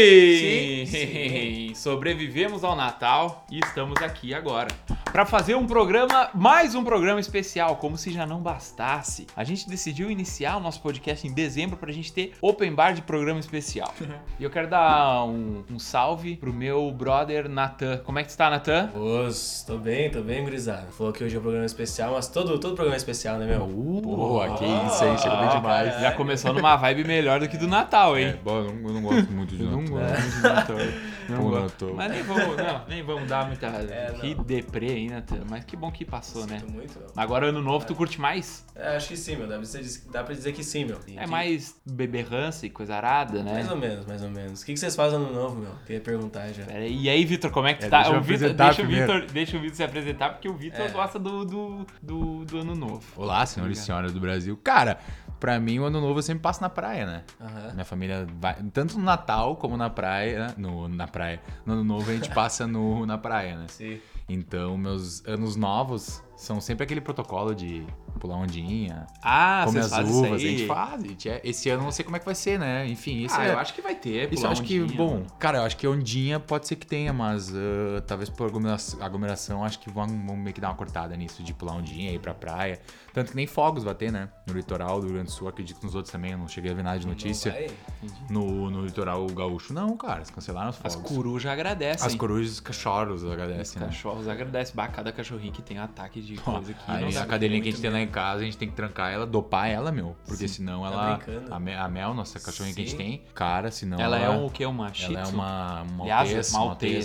Sim! Sim! Sobrevivemos ao Natal e estamos aqui agora para fazer um programa, mais um programa especial, como se já não bastasse. A gente decidiu iniciar o nosso podcast em dezembro pra gente ter open bar de programa especial. e eu quero dar um, um salve pro meu brother Natan. Como é que tu tá, Natan? Os, tô bem, tô bem, gurizada. Falou que hoje é um programa especial, mas todo, todo programa é especial, né, meu? Boa, que isso aí, chega bem demais. Já começou numa vibe melhor do que do Natal, hein? É, bom, eu não, eu não gosto muito de Eu não Natal. gosto muito de Natal. Não. Natal. Mas nem vamos, não, nem vamos dar muita. É, não. que deprê aí, Natan. Mas que bom que passou, né? Sinto muito, meu. Agora ano novo, tu curte mais? É, acho que sim, meu. Dá pra dizer, dá pra dizer que sim, meu. É mais beberrança e coisa arada, né? Mais ou menos, mais ou menos. O que, que vocês fazem no novo, meu? Queria perguntar já. Pera aí, E aí, Vitor, como é que tu É, tá? deixa eu O Vitor, apresentar deixa, o primeiro. Vitor, deixa o Vitor se apresentar, porque o Vitor É. gosta do, do, do, do ano novo. Olá, senhores e senhoras do Brasil. Cara, pra mim o ano novo eu sempre passo na praia, né? Aham. Minha família vai, tanto no Natal como na praia, no, na praia. No ano novo a gente passa no, na praia, né? Sim. Então, meus anos novos são sempre aquele protocolo de pular ondinha, Ah, vocês as uvas. A gente faz. a gente é- esse ano eu não sei como é que vai ser, né? Enfim, isso ah, é. eu acho que vai ter. Isso eu acho que, ondinha, bom, mano. cara, eu acho que ondinha pode ser que tenha, mas ah, talvez por aglomeração, aglomeração acho que vão, vão meio que dar uma cortada nisso, de pular ondinha, ir pra praia. Tanto que nem fogos vai ter, né? No litoral do Rio Grande do Sul, acredito que nos outros também, eu não cheguei a ver nada de notícia. No, no litoral gaúcho, não, cara, eles cancelaram os As fogos. corujas agradecem. As corujas os cachorros Os agradecem, né? cachorros agradecem. Bah, cada cachorrinho que tem ataque de coisa aqui. Aí, a cadelinha que a gente tem lá em casa, a gente tem que trancar ela, dopar ela, meu. Porque senão Tá ela. brincando? A, Me- a Mel, nossa cachorrinha que a gente Sim. tem, cara, senão. ela é um, o que? Uma shih Ela é uma,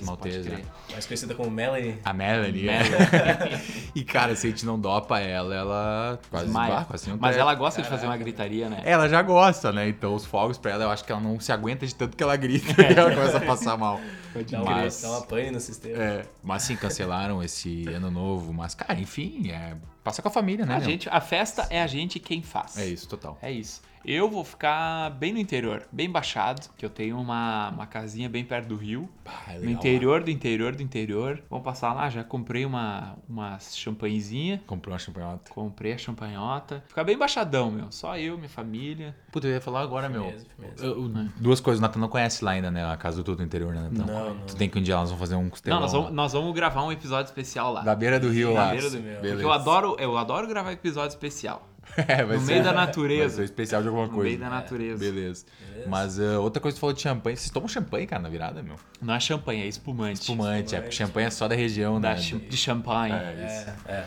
maltese. crer. né? Mais conhecida como Melanie. A Melanie. é. Melanie. e, cara, se a gente não dopa ela, ela quase bah, quase não Mas ela gosta de fazer uma gritaria, né? Ela já gosta, né? Então os fogos pra ela, eu acho que ela não se aguenta de tanto que ela grita e ela começa a passar mal. Dá uma, Mas- dá uma pane no sistema. É, mas sim, cancelaram esse ano novo. Mas, cara, enfim, é. Passa com a família, né? A, gente, a festa é a gente quem faz. É isso, total. É isso. Eu vou ficar bem no interior, bem baixado, que eu tenho uma, uma casinha bem perto do rio. Bah, é No legal, interior do interior do interior. Vamos passar lá, já comprei uma, uma champanhezinha. Comprou uma champanhota. Comprei a champanhota. Ficar bem baixadão, meu. Só eu, minha família. Puta, eu ia falar agora, meu. Firmeza, firmeza. Eu- eu- Duas coisas, o Natan não conhece lá ainda, né? A casa do todo interior, né, Natan? Não, não. Tu tem que um dia nós vamos fazer um costelão. Não, nós vamos, nós vamos gravar um episódio especial lá. Da beira do rio Na lá. beira do meu. Porque Beleza. eu adoro, eu adoro gravar episódio especial. É, vai No ser- meio da Vai natureza. ser especial de alguma No coisa. meio da natureza. Beleza. Beleza. Mas uh, outra coisa que tu falou de champanhe. Vocês tomam champanhe, cara, na virada, meu? Não é champanhe, é espumante. Espumante, é porque champanhe é só da região, Da né? ch- de champanhe. É, isso. É, é.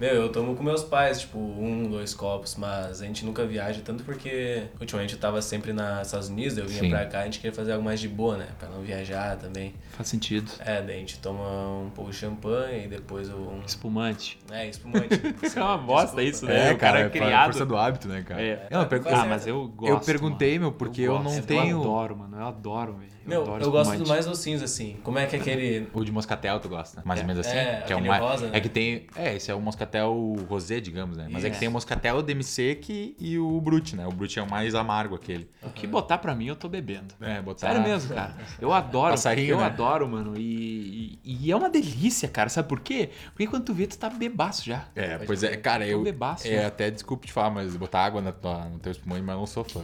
Meu, eu tomo com meus pais, tipo, um, dois copos, mas a gente nunca viaja, tanto porque ultimamente eu tava sempre nos Estados Unidos, eu vinha Sim. pra cá, a gente queria fazer algo mais de boa, né? Pra não viajar também. Faz sentido. É, daí a gente toma um pouco de champanhe e depois um. Espumante. É, espumante. Isso é uma bosta isso, né? É, o cara, é é criado. força do hábito, né, cara? É. Não, eu, pergu- Quase Ah, é. mas eu gosto. eu perguntei, mano. meu, porque eu, não gosto. tenho. Eu adoro, mano. Eu adoro, velho. Meu, adoro eu gosto dos mais docinhos, assim. Como é que é aquele. O de moscatel tu gosta, mais ou menos assim? É, que é, o mais, rosa, né? é que tem. É, esse é o moscatel rosé, digamos, né? Mas é que tem o moscatel demi-sec e o brut, né? O brut é o mais amargo aquele. O que botar pra mim, eu tô bebendo. É, botar. Sério mesmo, cara. Eu adoro. Passarinho, eu né? adoro, mano. E, e, e é uma delícia, cara. Sabe por quê? Porque quando tu vê, tu tá bebaço já. É, Pode pois é, cara, eu. Tô bebaço, é, né? até desculpe te falar, mas botar água na tua, no teu espumante, mas eu não sou fã.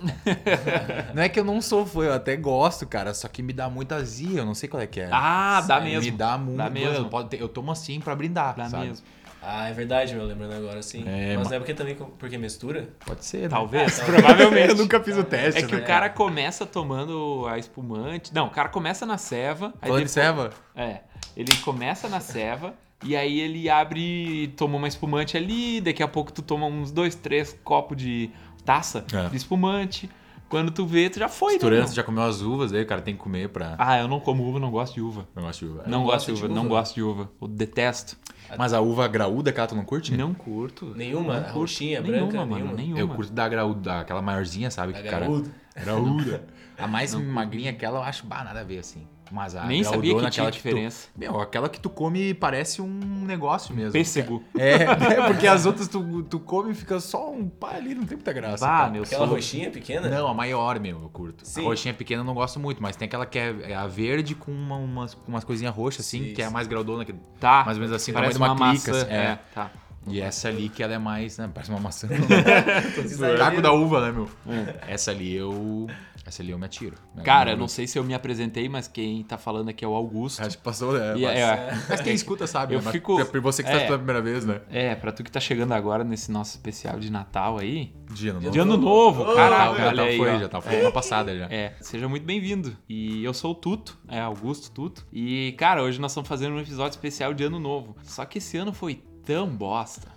não é que eu não sou fã, eu até gosto, cara, só que me dá muita azia, eu não sei qual é que é. Ah, dá É, mesmo. Me dá muito. Dá mesmo. Eu, pode ter- eu tomo assim pra brindar, Dá sabe? mesmo. Ah, é verdade, meu, lembrando agora, sim. É, mas ma- não é porque também porque mistura? Pode ser, né? Talvez, Ah, provavelmente. eu nunca fiz o teste, É que né? o cara começa tomando a espumante. Não, o cara começa na ceva. aí Falando de depois- ceva, É. Ele começa na ceva. E aí ele abre, toma uma espumante ali, daqui a pouco tu toma uns dois, três copos de taça É. de espumante. Quando tu vê, tu já foi, né? misturando, meu? você já comeu as uvas, aí o cara tem que comer pra. Ah, eu não como uva, não gosto de uva. Não gosto de uva. Não, gosto de uva, de não uva? gosto de uva. Eu detesto. Mas a uva graúda, aquela tu não curte? Não curto. Nenhuma? Não roxinha, nenhuma, branca, mano, nenhuma? nenhuma. Eu curto da graúda, aquela maiorzinha, sabe? A que cara. graúda. Graúda. A mais magrinha, aquela eu acho bah, nada a ver, assim. Mas a Nem sabia que tinha aquela tu- diferença. Meu, aquela que tu come parece um negócio mesmo. Pêssego. É, é, porque as outras tu, tu come e fica só um pá ali, não tem muita graça. Bah, cara. meu Aquela sou- roxinha pequena? Não, a maior, meu, eu curto. Sim. A roxinha pequena eu não gosto muito, mas tem aquela que é é a verde com uma, umas, com umas coisinhas roxas, assim, Sim, que é a mais graudona. Que, Tá. mais ou menos assim, Parece uma uma maçã. clica, assim, É, é. tá. E essa ali que ela é mais, né, parece uma maçã. Caco da uva, né, meu? É. Essa ali eu Essa ali eu me atiro. né? Cara, eu não sei se eu me apresentei, mas quem tá falando aqui é o Augusto. Acho que passou, né? E mas, é- mas quem escuta sabe, Eu né? Mas fico- Por você que tá é. escutando pela primeira vez, né? É, pra tu que tá chegando agora nesse nosso especial de Natal aí. De ano novo. De ano novo, Ô, caraca, já tá, aí. foi, ó. já tá foi uma passada já. É, seja muito bem-vindo. E eu sou o Tuto, é Augusto Tuto. E, cara, hoje nós estamos fazendo um episódio especial de Ano Novo. Só que esse ano foi tão bosta.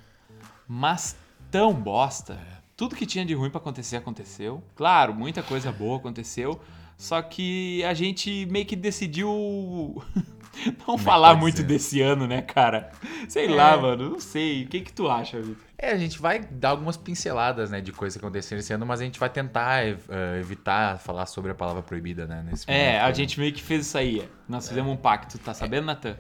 Mas tão bosta. Tudo que tinha de ruim pra acontecer, aconteceu. Claro, muita coisa boa aconteceu. Só que a gente meio que decidiu não falar pode muito ser? desse ano, né, cara? Sei É. lá, mano, não sei. O que que tu acha, Vitor? É, a gente vai dar algumas pinceladas, né, de coisas que aconteceram esse ano, mas a gente vai tentar eh, evitar falar sobre a palavra proibida, né, nesse É, momento. a gente meio que fez isso aí. Nós fizemos um pacto, tá sabendo, Natan?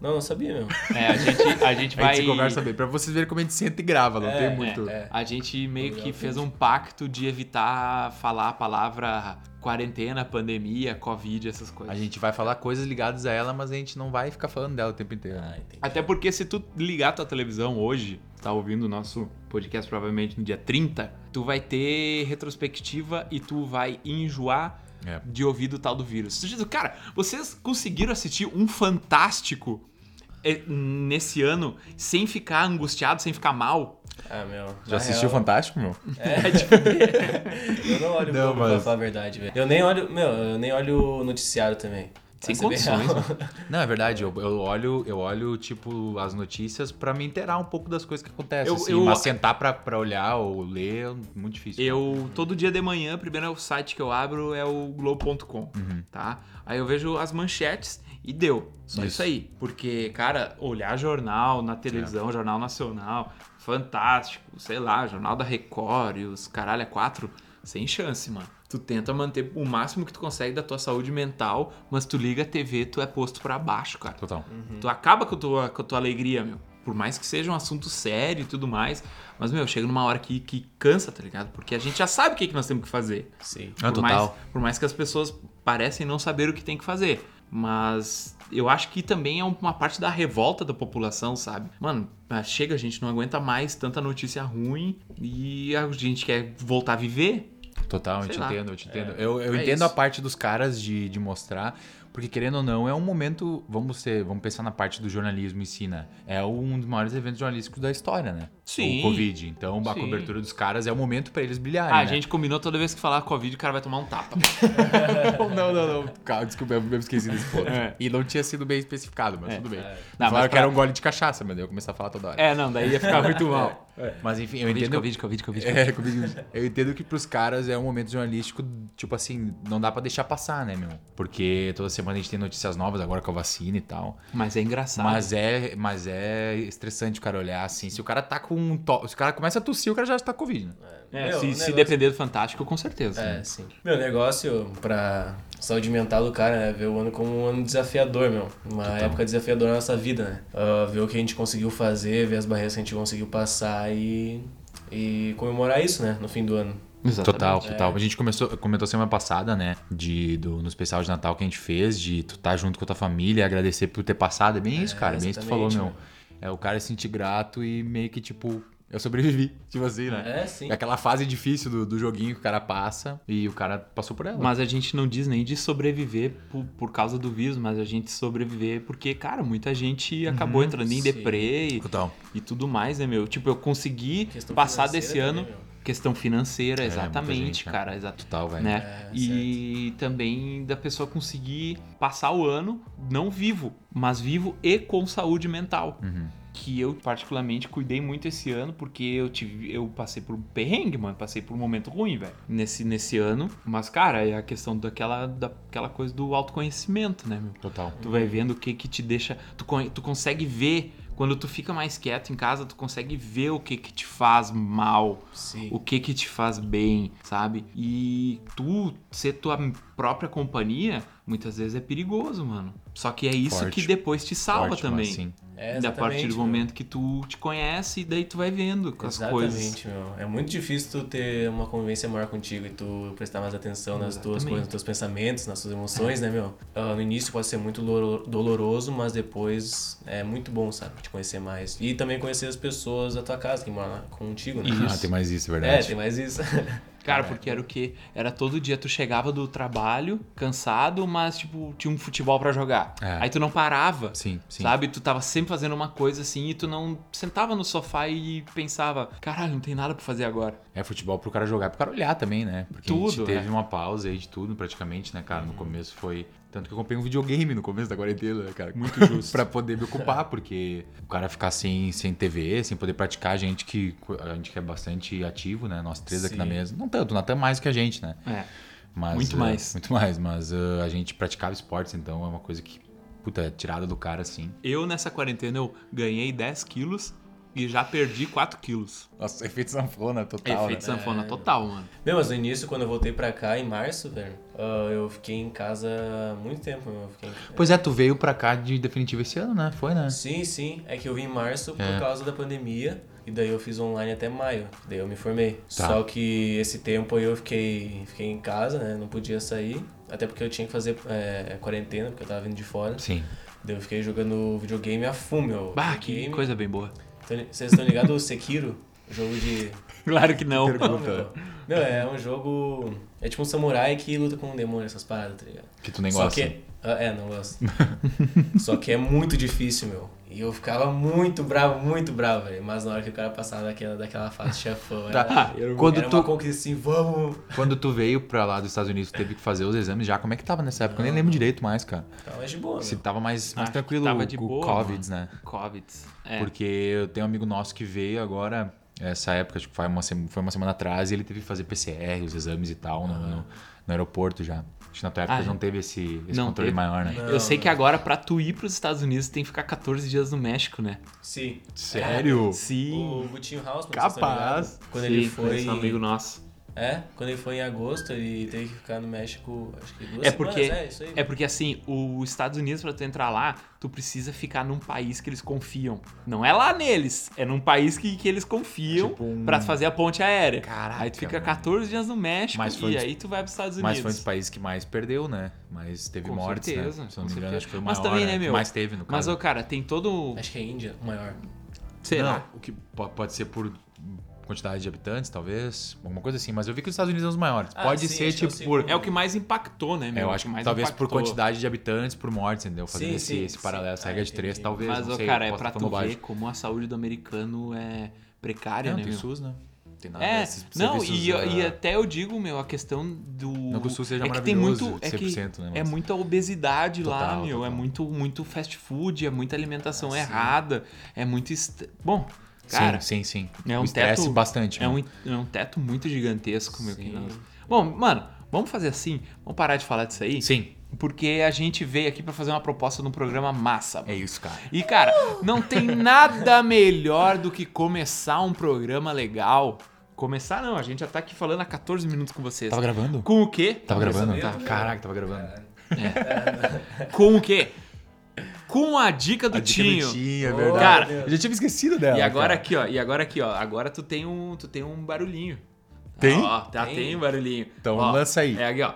Não, não sabia mesmo. É, a gente, a gente A vai. gente se conversa bem, pra vocês verem como a gente senta e grava, não É, tem muito... é. A gente meio que fez um pacto de evitar falar a palavra quarentena, pandemia, covid, essas A coisas. gente vai falar coisas ligadas a ela, mas a gente não vai ficar falando dela o tempo inteiro. Ah. Até porque se tu ligar tua televisão hoje, tá ouvindo o nosso podcast provavelmente no dia 30, tu vai ter retrospectiva e tu vai enjoar É. de ouvir do tal do vírus. Tu diz, Cara, vocês conseguiram assistir um fantástico nesse ano sem ficar angustiado, sem ficar mal? Ah, meu. Já assistiu real- Fantástico, meu? É, tipo, eu não olho Não, não, pra mas- falar a verdade, velho. Eu nem olho, meu, eu nem olho o noticiário também. Sem condições, real. Não, é verdade. Eu, eu olho, eu olho, tipo, as notícias pra me inteirar um pouco das coisas que acontecem. Eu- assim, eu- Mas sentar pra, pra olhar ou ler é muito difícil. Eu, todo dia de manhã, primeiro site que eu abro é o Globo.com, Uhum. tá? Aí eu vejo as manchetes e deu. Só isso. Isso. aí. Porque, cara, olhar jornal na televisão, Jornal Nacional, fantástico, sei lá, Jornal da Record e os caralho é quatro, sem chance, mano. Tu tenta manter o máximo que tu consegue da tua saúde mental, mas tu liga a TV, tu é posto pra baixo, cara. Total. Tu acaba com a, tua, com a tua alegria, meu. Por mais que seja um assunto sério e tudo mais. Mas, meu, chega numa hora que, que cansa, tá ligado? Porque a gente já sabe o que, que nós temos que fazer. Sim. Ah, por, mais, total. por mais que as pessoas parecem não saber o que tem que fazer. Mas eu acho que também é uma parte da revolta da população, sabe? Mano, ah, chega, a gente não aguenta mais tanta notícia ruim e a gente quer voltar a viver. Total, eu te lá. entendo, eu te entendo. eu eu É entendo isso. a parte dos caras de, de mostrar, porque querendo ou não, é um momento, vamos ser, vamos pensar na parte do jornalismo em si, né? É um dos maiores eventos jornalísticos da história, né? Sim. O Covid. Então, a Sim. cobertura dos caras é o momento pra eles brilharem, Ah, a né? gente combinou toda vez que falar Covid, o cara vai tomar um tapa. não, não, não. Calma, desculpa, eu me esqueci desse ponto. É. E não tinha sido bem especificado, mas É. tudo bem. É. Não, mas que pra- era um gole de cachaça, mas eu comecei a falar toda hora. é, não, daí ia ficar muito mal. Mas enfim, eu Covid, entendo. Covid, Covid, Covid. É, comigo. Eu entendo que pros caras é um momento jornalístico, tipo assim, não dá pra deixar passar, né, meu? Porque toda semana a gente tem notícias novas agora com a vacina e tal. Mas é engraçado. Mas é, mas é estressante o cara olhar assim. Se o cara tá com um to... Se o cara começa a tossir, o cara já tá com Covid, né? É, Meu, se, se depender do Fantástico, com certeza. É, sim. Meu negócio pra saúde mental do cara, né? Ver o ano como um ano desafiador, meu. Uma época desafiadora na nossa vida, né? Ah, ver o que a gente conseguiu fazer, ver as barreiras que a gente conseguiu passar e, e comemorar isso, né? No fim do ano. Exatamente. Total, total. A gente começou, comentou semana passada, né? De, do, no especial de Natal que a gente fez, de tu tá junto com a tua família, agradecer por ter passado. É bem isso, cara. Bem isso que tu falou, meu. É o cara se sentir grato e meio que, tipo, eu sobrevivi. Tipo assim, né? É, sim. É aquela fase difícil do, do joguinho que o cara passa e o cara passou por ela. Mas a gente não diz nem de sobreviver por, por causa do vírus, mas a gente sobreviver porque, cara, muita gente acabou entrando em sim. deprê e, Total. e tudo mais, né, meu? Tipo, eu consegui passar desse ano. também. Questão financeira, muita exatamente, gente, né? cara. Exato. Total, velho. Né? É, e também da pessoa conseguir passar o ano não vivo, mas vivo e com saúde mental. Uhum. Que eu, particularmente, cuidei muito esse ano, porque eu tive. Eu passei por um perrengue, mano. Passei por um momento ruim, velho. Nesse, nesse ano. Mas, cara, é a questão daquela, daquela coisa do autoconhecimento, né, meu? Total. Tu vai vendo o que que te deixa. Tu, con- tu consegue ver. Quando tu fica mais quieto em casa, tu consegue ver o que que te faz mal Sim. o que que te faz bem, sabe? E tu ser tua própria companhia, muitas vezes é perigoso, mano. Só que é isso Forte. que depois te salva Forte, também. mas sim. É, da partir do exatamente, momento que tu te conhece e daí tu vai vendo com as Exatamente, coisas. meu. É muito difícil tu ter uma convivência maior contigo e tu prestar mais atenção nas tuas Exatamente. coisas, nos teus pensamentos, nas tuas emoções, né, meu? Ah, no início pode ser muito dolor- doloroso, mas depois é muito bom, sabe? Te conhecer mais. E também conhecer as pessoas da tua casa que moram lá contigo, né? Isso. Ah, tem mais isso, é É, verdade. tem mais isso. Cara, porque era o quê? Era todo dia tu chegava do trabalho, cansado, mas, tipo, tinha um futebol pra jogar. É. Aí tu não parava. Sim, sim. Sabe? Tu tava sempre fazendo uma coisa assim e tu não sentava no sofá e pensava, caralho, não tem nada pra fazer agora. É futebol pro cara jogar, pro cara olhar também, né? Porque a Tudo, gente teve é. uma pausa aí de tudo, praticamente, né, cara? No começo foi. Tanto que eu comprei um videogame no começo da quarentena, né, cara? Muito justo. pra poder me ocupar, porque o cara ficar sem, sem TV, sem poder praticar, a gente que, a gente que é bastante ativo, né? Nós três aqui Sim. na mesa. Não tanto, o Natan mais que a gente, né? É. Mas, Muito eh, mais. Muito mais, mas eh, a gente praticava esportes, então é uma coisa que, puta, é tirada do cara, assim. Eu, nessa quarentena, eu ganhei 10 quilos e já perdi 4 quilos. Nossa, efeito sanfona total, Efeito né? sanfona total, mano. Meu, mas no início, quando eu voltei pra cá, em março, velho, ah, eu fiquei em casa muito tempo, meu. Eu fiquei Pois é, tu veio pra cá de definitivo esse ano, né? Foi, né? Sim, sim. É que eu vim em março por É. causa da pandemia. E daí eu fiz online até maio. Daí eu me formei. Tá. Só que esse tempo aí eu fiquei, fiquei em casa, né? Não podia sair. Até porque eu tinha que fazer é, quarentena, porque eu tava vindo de fora. Sim. Daí eu fiquei jogando videogame a full, meu. Bah, que coisa bem boa. Vocês estão ligados o Sekiro? O jogo de. Claro que não. Meu, é um jogo. É tipo um samurai que luta com um demônio, essas paradas, tá ligado? Que tu nem Só gosta. que. ah, é, não gosto. Só que é muito difícil, meu. E eu ficava muito bravo, muito bravo, velho. Mas na hora que o cara passava daquela, daquela fase chefão, era, Tá. eu- Quando era tu- uma conquista assim, vamos. Quando tu veio pra lá dos Estados Unidos, tu teve que fazer os exames já. Como é que tava nessa época? Eu nem lembro direito mais, cara. Mais de boa, Se meu. tava mais, mais Acho tranquilo tava de o boa, Covid, mano. né? Covid. É. Porque eu tenho um amigo nosso que veio agora, essa época, acho que foi uma, sema- foi uma semana atrás, e ele teve que fazer PCR, os exames e tal, no, no- no aeroporto já. Acho que na tua época Ah, não teve esse, esse não controle teve. maior, né? Não. Eu sei que agora, pra tu ir pros Estados Unidos, tem que ficar 14 dias no México, né? Sim. Sério? Sim. O Gutinho House, Capaz. Quando Sim, ele foi. esse amigo nosso. É, quando ele foi em agosto, ele teve que ficar no México, acho que duas É porque, semanas, é, isso aí. é porque assim, os Estados Unidos, pra tu entrar lá, tu precisa ficar num país que eles confiam. Não é lá neles, é num país que, que eles confiam Tipo um- pra fazer a ponte aérea. Caraca, aí tu fica mano. 14 dias no México Mas foi e aí tu vai pros Estados Mas Unidos. foi um dos países que mais perdeu, né? Mas teve Com mortes, certeza, né? Se não me engano, certeza. acho que foi o Mas maior, também, né, Que meu? mais teve, no Mas, caso. ô, cara, tem todo. Acho que é a Índia, o maior. Será? Não, o que po- pode ser por quantidade de habitantes, talvez, alguma coisa assim. Mas eu vi que os Estados Unidos são os maiores. Ah, pode sim, ser, é tipo, por... É o que mais impactou, né, É, meu? eu O acho que mais talvez por impactou. quantidade de habitantes por morte, entendeu? Fazendo Sim, esse, sim, esse sim. paralelo, essa regra de três, entendi. talvez. Mas, não sei, cara, é pra tu ver como a saúde do americano é precária, Não, né, tem meu? SUS, né? Tem nada É, desses não, e, ah, e até eu digo, meu, a questão do. Não que o SUS seja é que tem maravilhoso, muito. É, que 100%, né, é muita obesidade lá, Total, meu. É total. muito, muito fast food, é muita alimentação sim. errada, é muito. est- Bom, cara, sim, sim, sim. é um teto- bastante. é né? um, é um teto muito gigantesco, meu. que Sim. nós- Bom, mano, vamos fazer assim? Vamos parar de falar disso aí? Sim, Porque a gente veio aqui pra fazer uma proposta num programa massa. é isso, cara. E, cara, não tem nada melhor do que começar um programa legal. Começar não, a gente já tá aqui falando há 14 minutos com vocês. Tava gravando? Com o quê? Tava gravando? Tá. Caraca, tava gravando. Com o quê? Com a dica do A dica Tinho. do Tinho, é verdade. Cara, eu já tinha esquecido dela. E agora cara. aqui, ó, e agora aqui, ó, agora tu tem um, tu tem um barulhinho. Tem? Ó, tá, tem, Tem. um barulhinho. Então Ó, lança aí. É aqui, ó.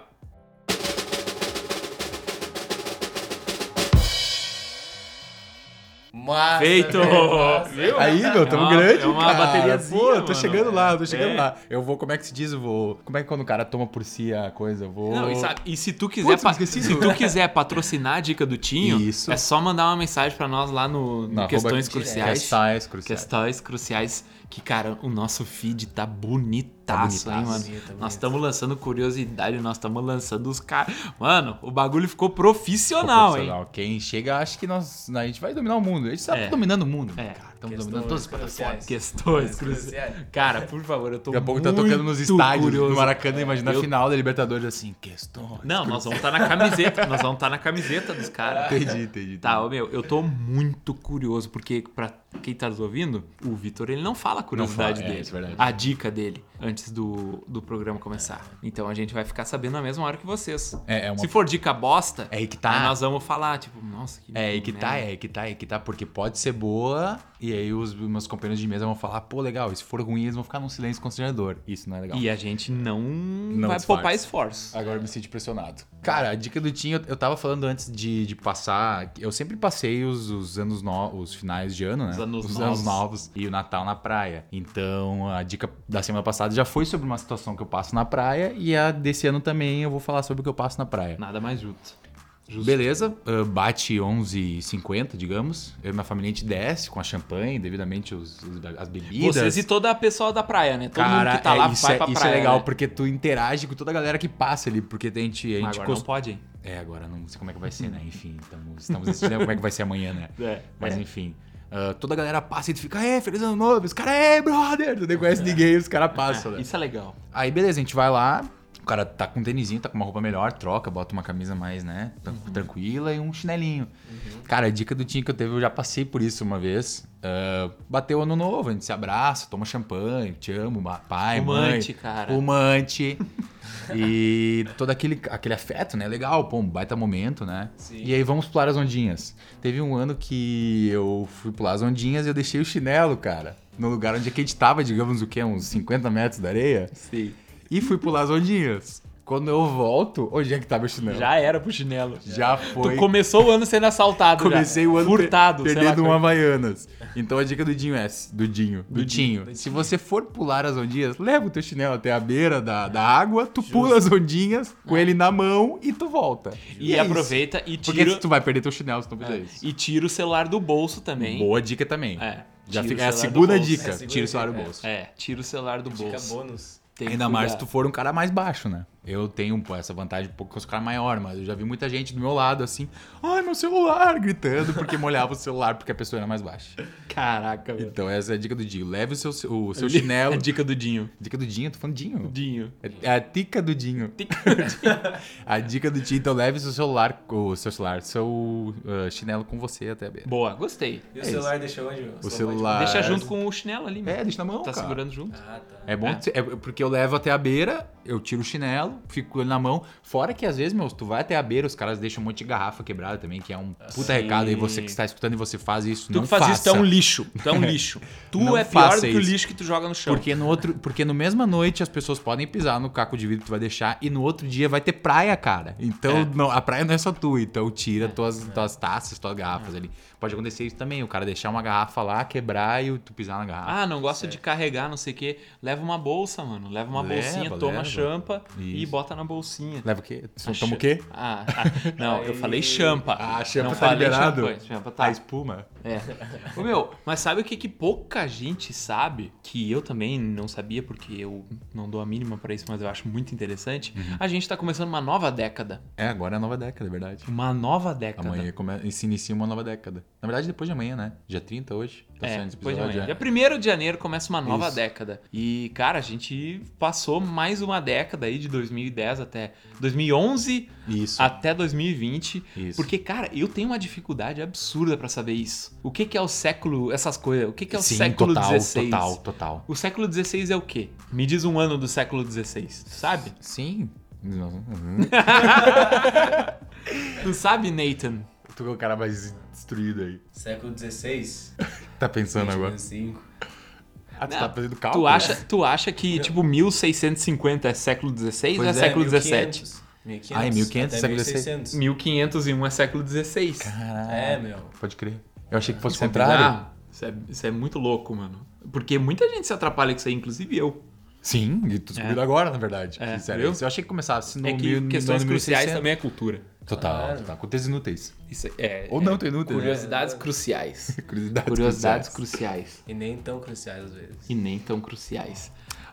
Massa, Feito! Viu? Aí, meu, tamo É uma- grande, é uma cara. bateriazinha, Pô, tô mano. chegando lá, tô chegando É. lá. Eu vou, como é que se diz? Eu vou... Como é que quando o cara toma por si a coisa? Eu vou... Não, e, sabe- e se tu quiser, Putz, pa- se tu quiser patrocinar a dica do Tinho, Isso. é só mandar uma mensagem pra nós lá no, no Questões Cruciais. Questões cruciais. Questões cruciais. Que, cara, o nosso feed tá bonitaço, Tá hein, mano? Bonito, bonito. Nós estamos lançando curiosidade, nós estamos lançando os caras. Mano, o bagulho ficou profissional, hein? Profissional. Quem chega acha que nós, a gente vai dominar o mundo. A gente tá É. dominando o mundo, É. cara. Estamos Questões dominando todas as plataformas. Questões Cruciais. Cara, por favor, eu tô Daqui a pouco tá muito tocando nos estádios, curioso. no Maracanã, imagina Eu- a final da Libertadores assim, questões. Não, nós vamos estar na camiseta. nós vamos estar na camiseta dos caras. Entendi, entendi. Tá, ô, meu, eu tô muito curioso, porque pra quem tá nos ouvindo, o Vitor, ele não fala a curiosidade fala, é, dele. é a dica dele, antes do, do programa começar. Então a gente vai ficar sabendo na mesma hora que vocês. É, é uma... Se for dica bosta, É aí que tá. nós vamos falar, tipo, nossa, que É aí que tá, merda. é aí que tá, é aí que tá, porque pode ser boa e aí os meus companheiros de mesa vão falar, pô, legal, e se for ruim, eles vão ficar num silêncio constrangedor. Isso não é legal. E a gente não, Não vai poupar esforço. Agora eu me senti pressionado. Cara, a dica do Tim, eu, eu tava falando antes de, de passar. Eu sempre passei os, os anos no, os finais de ano, né? Os anos os novos. anos novos e o Natal na praia. Então, a dica da semana passada já foi sobre uma situação que eu passo na praia. E a desse ano também eu vou falar sobre o que eu passo na praia. Nada mais justo. Justo. Beleza, ah, bate 11h50, digamos. Eu e minha família a gente desce com a champanhe, devidamente os, os- as bebidas. Vocês e toda a pessoa da praia, né? Todo Cara, mundo que tá é, lá isso, vai é, pra isso praia. é legal, né? porque tu interage com toda a galera que passa ali, porque a gente, a gente Agora cost- não pode, hein? É, agora não sei como é que vai ser, né? Enfim, estamos, estamos decidindo como é que vai ser amanhã, né? É, Mas é. enfim. Ah, toda a galera passa e tu fica, é, feliz ano novo, os caras, é, brother, tu nem conhece ninguém, os caras passam, É, né? Isso é legal. Aí, beleza, a gente vai lá, o cara tá com um tênisinho, tá com uma roupa melhor, troca, bota uma camisa mais, né, Uhum. tranquila e um chinelinho. Cara, a dica do Tim que eu teve, eu já passei por isso uma vez. Ah, bateu ano novo, a gente se abraça, toma champanhe, te amo, pai, Fumante, mãe. cara. Fumante. e todo aquele, aquele afeto, né? Legal, pô, um baita momento, né? Sim. E aí vamos pular as ondinhas. Teve um ano que eu fui pular as ondinhas e eu deixei o chinelo, cara. No lugar onde a gente tava, digamos o quê? Uns 50 metros da areia. Sim. E fui pular as ondinhas. Quando eu volto, onde é que tava o chinelo? Já era pro chinelo. Já foi. Tu começou o ano sendo assaltado Comecei já. o ano Furtado, per- perdendo um como- Havaianas. Então a dica do Dinho é, do Dinho, do, Do. Dinho. Se você for pular as ondinhas, leva o teu chinelo até a beira da, da água, tu pula as ondinhas com ele na mão e tu volta. E, é aproveita e isso. Porque tira... tu vai perder teu chinelo se tu não fizer É, isso. E tira o celular do bolso também. Boa dica também. É. Já fica, é a segunda dica, É a segunda tira o celular do bolso. É, tira o celular do Dica bolso. bônus. Tem Ainda mais se tu for um cara mais baixo, né? Eu tenho pô, essa vantagem um pouco com os caras maiores, mas eu já vi muita gente do meu lado assim, ai meu celular, gritando porque molhava o celular porque a pessoa era mais baixa. Caraca, velho. Então essa é a dica do Dinho. Leve o seu, o seu chinelo. A dica do Dinho. Dica do Dinho, tô falando Dinho. Dinho. É a dica do Dinho. a dica do Dinho, então leve seu celular, o seu celular, seu ah, chinelo com você até a beira. Boa, gostei. E o É celular deixa onde? O celular- Deixa é- junto com o chinelo ali, É, deixa na mão, Tá cara. segurando junto. Ah, tá. É bom, que você- é porque eu levo até a beira, eu tiro o chinelo, fico com ele na mão. Fora que às vezes, meu, tu vai até a beira, os caras deixam um monte de garrafa quebrada também, que é um puta Sim. recado aí. Você que está escutando e você faz isso, Tu não que faz faça. isso, tu é um lixo. Tu é um lixo. Tu Não é pior do que o lixo que tu joga no chão. Porque no outro, porque no mesma noite as pessoas podem pisar no caco de vidro que tu vai deixar e no outro dia vai ter praia, cara. Então É. não- a praia não é só tu, então tira tuas, tuas taças, tuas garrafas ali. Pode acontecer isso também, o cara deixar uma garrafa lá, quebrar e tu pisar na garrafa. Ah, não gosta de carregar, não sei o quê. Leva uma bolsa, mano. Leva uma Leva, bolsinha, toma leva. Champa e bota na bolsinha. Leva o quê? A Toma o quê? Ah, ah, não, eu falei champa. Ah, champa não tá falei liberado. champanhe. Champa tá. A espuma. É. Ô, meu, mas sabe o que, que pouca gente sabe? Que eu também não sabia, porque eu não dou a mínima pra isso, mas eu acho muito interessante. Uhum. A gente tá começando uma nova década. É, agora é a nova década, é verdade. Uma nova década. Amanhã come... se inicia uma nova década. Na verdade, depois de amanhã, né? Dia 30 hoje. Tá É, depois de amanhã. é. Dia 1 de janeiro começa uma nova Isso. década. E, cara, a gente passou mais uma década aí, de 2010 até 2011 Isso. até 2020. Isso. Porque, cara, eu tenho uma dificuldade absurda pra saber isso. O que, que é o século, essas coisas? O que, que é o Sim, século total, XVI? total, total. O século XVI é o quê? Me diz um ano do século XVI, sabe? Sim. Tu sabe, Nathan? Tu é o cara mais destruído aí. Século XVI. Tá pensando agora. 25. Ah, tu Não, tá fazendo cálculo? Tu acha, tu acha que, tipo, 1650 é século XVI ou é é, século XVII? 1500. 1500. Ah, é 1500, até século 1600. 1501 é século XVI. Caralho. É, meu. Pode crer. Eu achei que fosse o Isso é contrário. bizarro. Isso é, isso é muito louco, mano. Porque muita gente se atrapalha com isso aí, inclusive eu. Sim, e tu descobriu É. agora, na verdade. É, Sério, eu achei que começasse no é que mil, no questões ano cruciais 1600. também é cultura. Total, Claro. total. Com textos inúteis. Isso é, Ou é não, tem inúteis. né? Curiosidades cruciais. Curiosidades, Curiosidades cruciais. cruciais. E nem tão cruciais às vezes. E nem tão cruciais.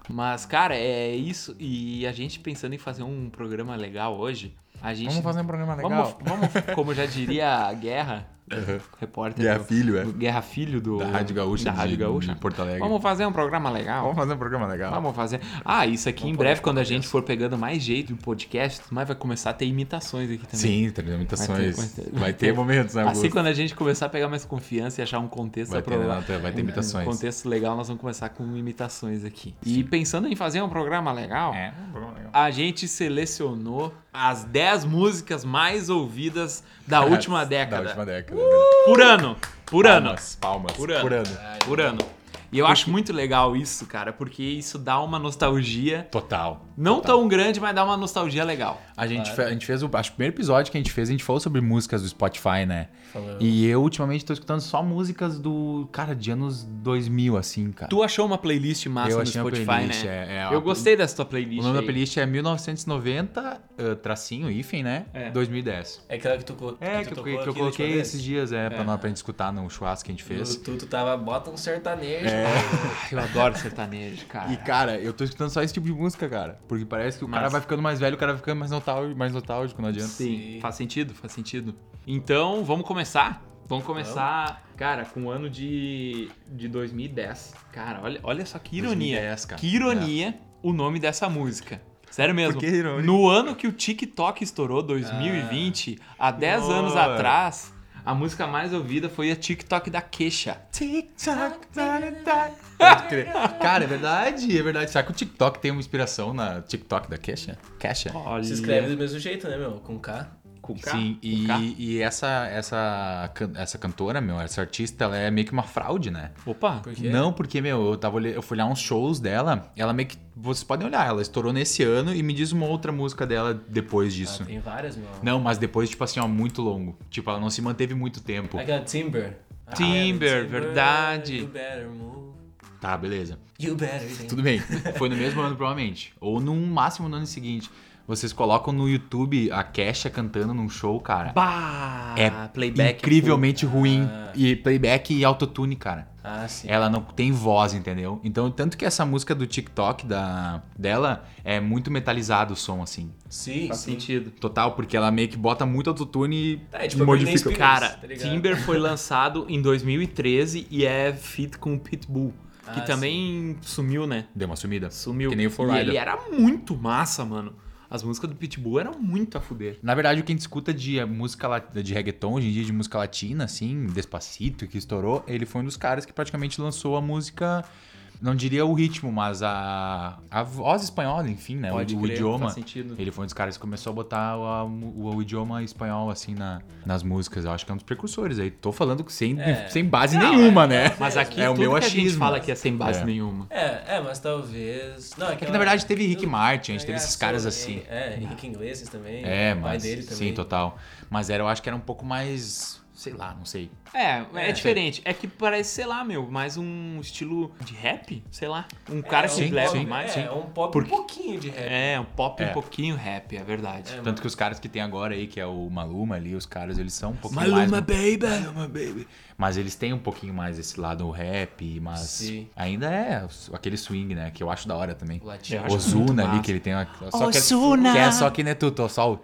Mas, cara, é isso. E a gente pensando em fazer um programa legal hoje, a gente. Vamos fazer um programa Vamos, legal. vamos como já diria a Guerra, Uhum. repórter. Guerra do- Filho, é. do Guerra Filho do. Da Rádio Gaúcha Da de- Rádio Gaúcha. de Porto Alegre. Vamos fazer um programa legal. Vamos fazer um programa legal. Vamos fazer. Ah, isso aqui em breve, quando a gente for pegando mais jeito do podcast, mas vai começar a ter imitações aqui também. Sim, tem imitações. Vai ter- Vai vai ter, ter- momentos, né, Assim, Augusto? quando a gente começar a pegar mais confiança e achar um contexto Vai ter, não, vai ter imitações. Um contexto legal, nós vamos começar com imitações aqui. E pensando em fazer um programa legal, É, um programa legal. a gente selecionou as 10 músicas mais ouvidas da última década. Da última década. Por ano. Por ano. Palmas, palmas. Por ano. Por ano. Por ano. E eu acho muito legal isso, cara, porque isso dá uma nostalgia. Total. Não total. tão grande, mas dá uma nostalgia legal. A gente, fe- a gente fez o. Acho que o primeiro episódio que a gente fez, a gente falou sobre músicas do Spotify, né? Falou. E eu ultimamente tô escutando só músicas do. Cara, de anos 2000, assim, cara. Tu achou uma playlist massa Eu no achei uma Spotify, playlist, né? é- é eu a- gostei dessa tua playlist. O nome da aí. playlist é 1990, uh, tracinho, hífen, né? É. 2010. É aquela que tu, É, tu que, eu, tocou que eu da coloquei esses dias, é, pra, nós, pra gente escutar no churrasco que a gente fez. Tu, tu tava, bota um sertanejo. Ah, eu adoro sertanejo, cara. E, cara, eu tô escutando só esse tipo de música, cara. Porque parece que o cara Massa. vai ficando mais velho, o cara vai ficando mais nostálgico, mais nostálgico não adianta. Sim, Sim. faz sentido, faz sentido. Então, vamos começar? Vamos começar, cara, com o ano de, de 2010. Cara, olha, olha só que ironia. 2010, cara. Que ironia o nome dessa música. Sério mesmo. No ano que o TikTok estourou, 2020, há 10 anos atrás, a música mais ouvida foi a TikTok da Queixa. TikTok, Pode crer. Cara, é verdade, é verdade. Será que o TikTok tem uma inspiração na TikTok da? Kesha? Olha. Se escreve do mesmo jeito, né, meu? Com K. com K? Sim, Com K? e, e essa, essa, essa cantora, meu, essa artista, ela é meio que uma fraude, né? Opa, Por? Não, porque, meu, eu, tava, eu fui olhar uns shows dela, ela meio que. Vocês podem olhar, ela estourou nesse ano e me diz uma outra música dela depois disso. Ah, tem várias, meu. Não, mas depois, tipo assim, ó, muito longo. Tipo, ela não se manteve muito tempo. Aquela Timber. Ah, Timber, verdade. You better move. Tá, beleza. You better. Tudo bem. Foi no mesmo ano, provavelmente. Ou no máximo no ano seguinte. Vocês colocam no YouTube a Kesha cantando num show, cara. Bah, É playback incrivelmente ruim. Ah. E playback e autotune, cara. Ah, sim. Ela não tem voz, entendeu? Então, tanto que essa música do TikTok da, dela é muito metalizado o som, assim. Sim, Faz sim. sentido. Total, porque ela meio que bota muito autotune e É, tipo modifica. Cara, tá? Timber foi lançado em 2013 e é feat com o Pitbull, que Ah, também sumiu, né? Deu uma sumida. Sumiu. Que nem o e Florida. ele era muito massa, mano. As músicas do Pitbull eram muito a fuder. Na verdade, o que a gente escuta de eh, música de reggaeton, hoje em dia, de música latina, assim, Despacito, que estourou, ele foi um dos caras que praticamente lançou a música, não diria o ritmo, mas a, a voz espanhola, enfim, né? O, Pode o crer, idioma. faz sentido. Ele foi um dos caras que começou a botar o, o- o idioma espanhol, assim, na, nas músicas. Eu acho que é um dos precursores aí. Tô falando que sem, É. sem base Não, nenhuma, é- né? Mas aqui é o meu que a gente achismo. fala que é sem base É. nenhuma. É, é, mas talvez. Não, é que, É que, na verdade, teve Rick Martin, a gente É, teve esses caras é, assim. É, Henrique Iglesias também. É, o pai mas. dele também. Sim, total. Mas era, eu acho que era um pouco mais. Sei lá, não sei. É, é, É. diferente. É que parece, sei lá, meu, mais um estilo de rap, sei lá. Um cara é, que sim, leva sim, mais. É, um pop Porque- um pouquinho de rap. É, um pop É. um pouquinho rap, é verdade. É, Tanto que os caras que tem agora aí, que é o Maluma ali, os caras, eles são um pouquinho Maluma, mais... baby! Maluma, baby. Mas eles têm um pouquinho mais esse lado rap, mas Sim. ainda é aquele swing, né? Que eu acho da hora também. O Ozuna ali, massa. que ele tem uma... Só Ozuna! Que, é, que é só que, né, Tuto? Só o...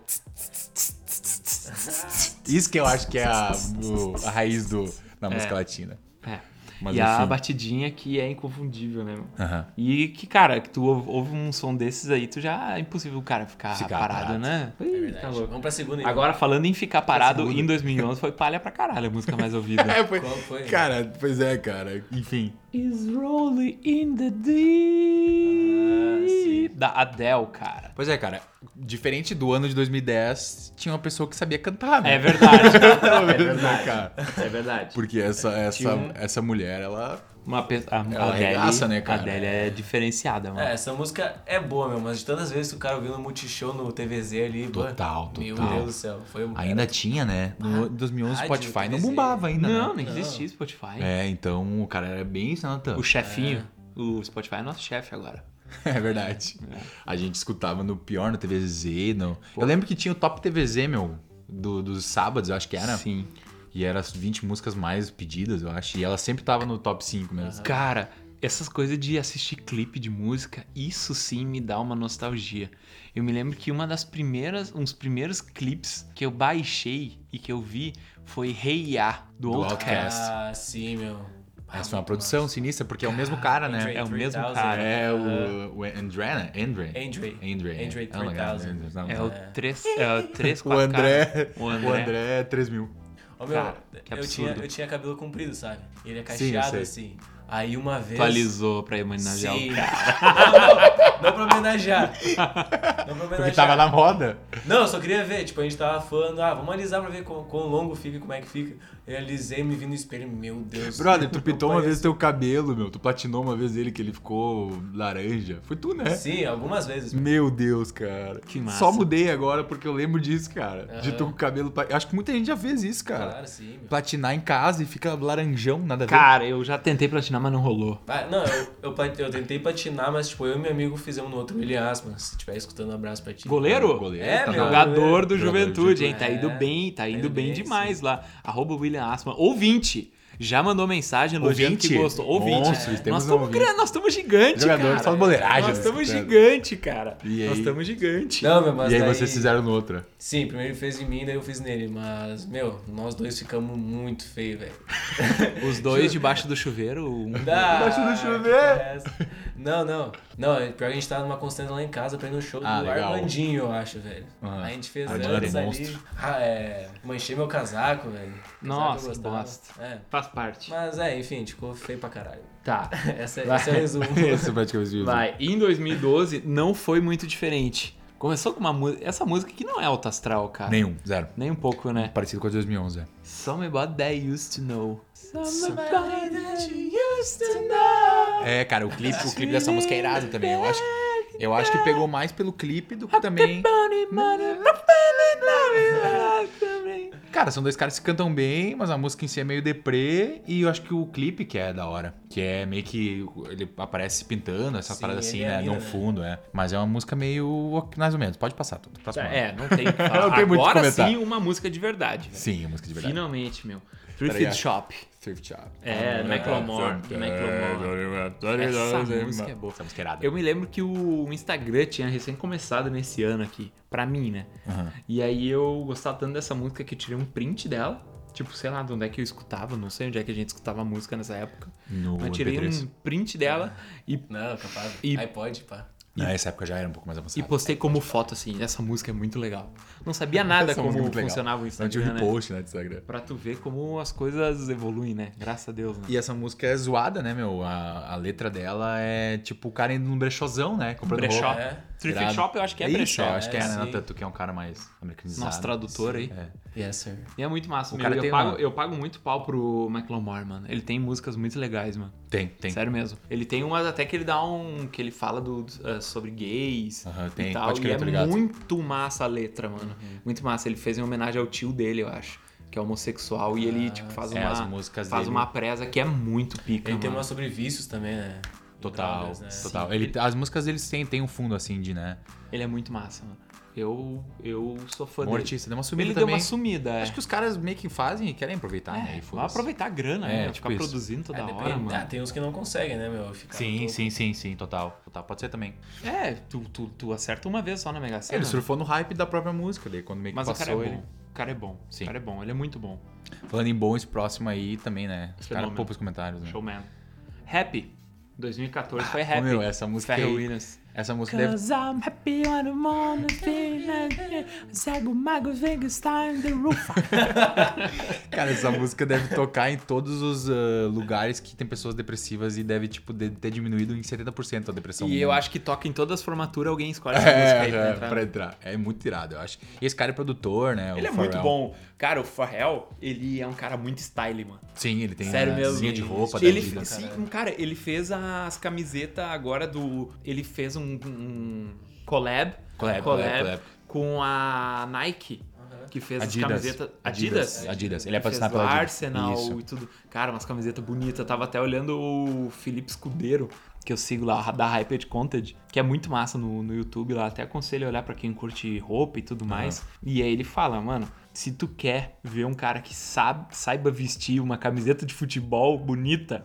Isso que eu acho que é a, o- a raiz do, da música latina. É. Mas e a enfim. batidinha que é inconfundível, né, meu? Aham. E que, cara, que tu ouve, ouve um som desses aí, tu já é impossível o cara ficar, Ficar parado, parado. né? É tá louco. Vamos pra segunda então. Agora, falando em ficar parado, em 2011 foi palha pra caralho a música mais ouvida. É, foi- Qual foi? Cara, pois é, cara. Enfim. Is rolling in the Ah, sim. deep. da Adele, cara. Pois é, cara. Diferente do ano de 2010, tinha uma pessoa que sabia cantar, né? É verdade. É né, verdade. cara? É verdade. Porque essa, essa, um- essa mulher, ela. Uma pe... a, a Ela Adele, arregaça, né, cara? A Adele é diferenciada, mano. É, essa música é boa, meu, mas de tantas vezes que o cara ouviu no Multishow no TVZ ali. Total, pô, Meu total. Deus do céu. Foi um Ainda tinha, né? No 2011 rádio, Spotify não bombava ainda, Não, né? nem existia Spotify. É, então o cara era bem Santa. O chefinho. O Spotify é nosso chefe agora. É verdade. A gente escutava no pior no TVZ. No... Eu lembro que tinha o Top TVZ, meu, do- dos sábados, eu acho que era. Sim. E era as 20 músicas mais pedidas, eu acho. E ela sempre tava no top 5 mesmo. Cara, essas coisas de assistir clipe de música, isso sim me dá uma nostalgia. Eu me lembro que uma das primeiras, uns primeiros clipes que eu baixei e que eu vi foi Hey Ya, do, Do Outkast. Ah, sim, meu. Essa foi uma produção sinistra, porque é o mesmo cara, né? Andre É o mesmo 3000, cara. É o, o André, né? Andre. Andre. Andre. Andre Ah, legal. 3000. Não, É não. o 3, é o 3 O André, O o André. André é 3 Ô, meu, Cara, que eu, tinha, eu tinha cabelo comprido, sabe? Ele é cacheado assim. Aí uma vez. Atualizou pra homenagear Sim. o cara. Não, não, não pra homenagear. Não pra Porque homenagear. tava na moda. Não, eu só queria ver, tipo, a gente tava falando, ah, vamos analisar pra ver quão, quão longo fica e como é que fica. Eu alisei, me vi no espelho, meu Deus. Brother, tu pintou uma vez teu cabelo, meu. Tu platinou uma vez ele que ele ficou laranja. Foi tu, né? Sim, algumas vezes. Meu Deus, cara. Que massa. Só mudei agora porque eu lembro disso, cara. De Aham. tu com o cabelo. acho que muita gente já fez isso, cara. Claro, sim. meu. Platinar em casa e fica laranjão, nada a ver. Cara, eu já tentei platinar, mas não rolou. Ah, não, eu, eu, eu tentei patinar, mas tipo, eu e meu amigo fizemos no outro William Asma. Se estiver escutando, um abraço pra ti. Goleiro? Goleiro, É, tá meu. Jogador do Jogador Juventude, de hein? Tá indo É, bem, tá indo bem, bem, demais lá. Arroba William Asma. Ouvinte. Já mandou mensagem elogiando que gostou. Ouvinte. Monstros, nós temos um estamos grandes, nós estamos gigante, Jogador cara. só boleiragem, Nós estamos gigante, cara. E aí? Nós estamos gigante. Não, meu, mas E aí daí... vocês fizeram no outra. Sim, primeiro ele fez em mim, daí eu fiz nele. Mas, meu, nós dois ficamos muito feios, velho. Os dois debaixo do chuveiro, um Debaixo do chuveiro. Não, não. Não, é pior que a gente tava numa constante lá em casa pra ir no show Ah, do legal. Armandinho, eu acho, velho. Aham. A gente fez Armando antes ali. Ah, é. Manchei meu casaco, velho. Nossa, que bosta. É. faz parte. Mas é, enfim, ficou feio pra caralho. Tá. Essa, Vai. esse é o resumo. Esse é praticamente isso. Vai. Em 2012 não foi muito diferente. Começou com uma música. Essa música que não é alto astral, cara. Nenhum, zero. Nem um pouco, né? Parecido com a de 2011, é. Somebody that used to know. Somebody that you used to É, cara, o clipe, o clipe dessa música é irado também. Eu acho, eu acho que pegou mais pelo clipe do que também. Cara, são dois caras que cantam bem, mas a música em si é meio deprê. E eu acho que o clipe que é da hora. Que é meio que. Ele aparece pintando, essa Sim, parada assim, é né? lindo, No né? fundo, é. Mas é uma música meio. Mais ou menos. Pode passar tudo. É, não tem o que falar. Não tem muito Agora sim, uma música de verdade. velho. Sim, a música de verdade. Finalmente, meu. Thrift é. Shop. Thrift Shop. É, do Macklemore. Do Macklemore. Essa música é boa. Essa música é irada. Eu me lembro que o Instagram tinha recém começado nesse ano aqui, pra mim, né? Aham. E aí eu gostava tanto dessa música que eu tirei um print dela. Tipo, sei lá de onde é que eu escutava, não sei onde é que a gente escutava música nessa época. No Mas tirei MP3. um print dela e, Não, capaz. E- iPod, pá. Nessa época já era um pouco mais e avançado. postei como foto, assim. Essa música é muito legal. Não sabia nada como funcionava o Não tinha Instagram, né? repost, né, do Instagram. Pra tu ver como as coisas evoluem, né? Graças a Deus, né? E essa música é zoada, né, meu? A, a letra dela é tipo o cara indo num brechozão, né? Comprando Brechó. roupa. É. Thrift Irado. Shop eu acho que é, isso, brechó. eu acho que é, é, né? Tanto que é um cara mais americanizado. Nosso tradutor aí. É. Yes, sir. E é muito massa, O meu. cara Eu tem pago, uma- eu pago muito pau pro Macklemore, mano. Ele tem músicas muito legais, mano. Tem, tem. Sério mesmo. Ele tem umas até que ele dá um. que ele fala do, uh, sobre gays e tem. tal. Pode e crer, é tô ligado. muito massa a letra, mano. Muito massa. Ele fez em homenagem ao tio dele, eu acho. Que é homossexual. E ele, tipo, faz é, uma. as músicas faz dele- uma presa que é muito pica, Ele tem mano. uma sobre vícios também, né? Total, Drogas, né? total. Sim. Ele, as músicas deles têm, têm um fundo assim de, né? Ele é muito massa, mano. Eu, eu sou fã Um dele. artista, deu uma sumida Ele deu também. uma sumida, é. Acho que os caras meio que fazem e querem aproveitar, É, né? E vai foda-se. aproveitar a grana, É, né? tipo Ficar isso. produzindo toda É, hora, depende. mano. Ah, tem uns que não conseguem, né, meu? Ficar Sim, no sim, sim, sim, total. Total, pode ser também. É, tu, tu, tu acerta uma vez só na Mega Sena. Ele surfou no hype da própria música ali, quando meio que Mas o passou cara é bom. ele. O cara é bom. Sim. O cara é bom. Ele é muito bom. Falando em bom, esse próximo aí também, né? Os caras poupam os comentários, né? Showman. Happy. 2014 foi Ô, Happy. meu, essa música Ferro aí- Williams. Essa música deve... Cause I'm happy when I'm on the thing Zago Mago Vingenstein the roof. Cara, essa música deve tocar em todos os ah, lugares que tem pessoas depressivas e deve, tipo, de- ter diminuído em 70% a depressão. E eu acho que toca em todas as formaturas, alguém escolhe essa música É, aí pra é, entrar. pra entrar. É muito irado, eu acho. E esse cara é produtor, né? o Ele é muito Pharrell. bom. Cara, o Pharrell, ele é um cara muito style, mano. Sim, ele tem Sério a mesmo. de roupa da ele, Adidas. sim, cara, ele fez as camisetas agora do. Ele fez um, um collab, Collab, collab, collab. com a Nike. Que fez Adidas. as camisetas. Adidas? Adidas. Ele é patrocinado do pela Adidas. Arsenal Isso. e tudo. Cara, umas camisetas bonitas. Eu tava até olhando o Felipe Escudeiro, que eu sigo lá, da Hyped Content, que é muito massa no, no YouTube lá. Até aconselho a olhar pra quem curte roupa e tudo mais. E aí ele fala, mano, se tu quer ver um cara que sabe, saiba vestir uma camiseta de futebol bonita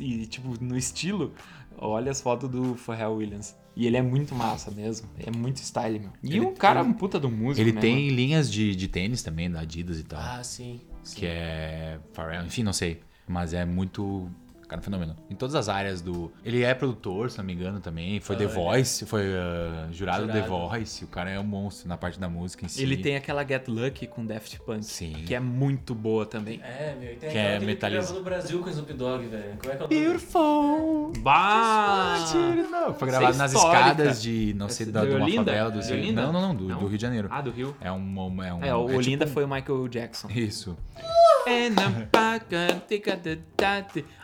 e, tipo, no estilo, olha as fotos do Pharrell Williams. E ele é muito massa mesmo. É muito style, meu. E Ele- um cara ele- um puta do músico, Ele né, tem mano? linhas de, de tênis também, da Adidas e tal. Ah, sim. sim. que é Pharrell, enfim, não sei. Mas é muito. Cara, um fenômeno. Em todas as áreas do. Ele é produtor, se não me engano, também. Foi The Ah, ele é. Voice, foi ah, jurado, The Jurado. Voice. O cara é um monstro na parte da música em si. Ele tem aquela Get Lucky com Daft Punk, Sim. que é muito boa também. É, meu, e tem Que é que ele no Brasil com o Snoop Dogg, velho. Como é que é o nome? Beautiful. Bah! Não, foi gravado nas histórica. escadas de, não sei, Essa da, de uma favela do Rio. Olinda? Não, não, não, do, Não? do Rio de Janeiro. Ah, do Rio. É um. É, um, É, o é Olinda tipo- foi o Michael Jackson. Isso. And I'm back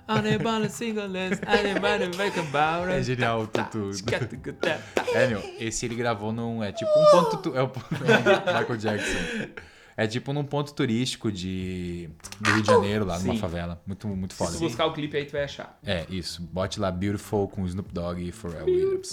and take a the tate. On a make about É genial o Tá, tutu. tchica, tchica, tá. É, meu, esse ele gravou num. É tipo um ponto. tu- É o Michael Jackson. É tipo num ponto turístico de, do Rio de Janeiro, lá numa Sim. favela. Muito, muito Se foda. tu buscar o clipe aí, tu vai achar. É, isso. Bote lá Beautiful com Snoop Dogg e Pharrell Williams.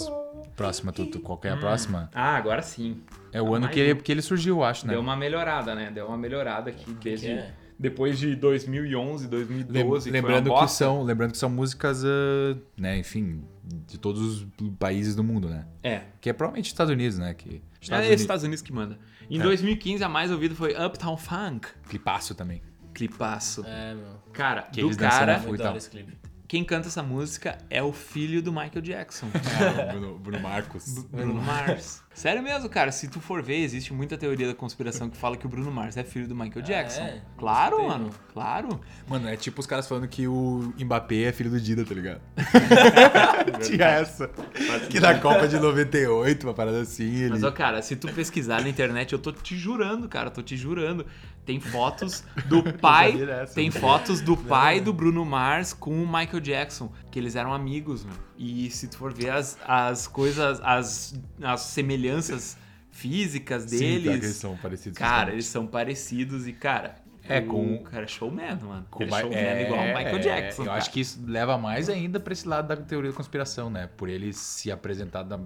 Próxima, Tutu. Qual que é a próxima? Ah, agora sim. É o ano que ele, que ele surgiu, eu acho, né? Deu uma melhorada, né? Deu uma melhorada aqui desde... é? Depois de 2011, 2012, Lem- que foi uma lembrando, que bosta. são, lembrando que são músicas, ah, né, enfim, de todos os países do mundo, né? É, Que é provavelmente Estados Unidos, né? Que é Estados Unidos que manda. Em 2015, a mais ouvida foi Uptown Funk. Clipaço também. Clipaço. É, meu. Cara, Que do eles dançam cara, hora tal. esse clipe. Quem canta essa música é o filho do Michael Jackson. Bruno, Bruno Marcos. Bruno Mars. Sério mesmo, cara. Se tu for ver, existe muita teoria da conspiração que fala que o Bruno Mars é filho do Michael Jackson. é? Claro, Não mano. Claro. Mano, é tipo os caras falando que o Mbappé é filho do Dida, tá ligado? Tinha essa. Que na Copa de 98, uma parada assim, ele... Mas, ó, cara, se tu pesquisar na internet, eu tô te jurando, cara, tô te jurando. Tem fotos do pai. tem fotos do pai do Bruno Mars com o Michael Jackson, que eles eram amigos, meu. E se tu for ver as, as coisas, as, as semelhanças físicas Sim, pior que eles deles. são parecidos. cara, fisicamente. eles são parecidos e, cara. É, o com- cara é showman, mano. Com ele o é showman igual o Michael é, Jackson. Eu cara. acho que isso leva mais ainda pra esse lado da teoria da conspiração, né? Por ele se apresentar de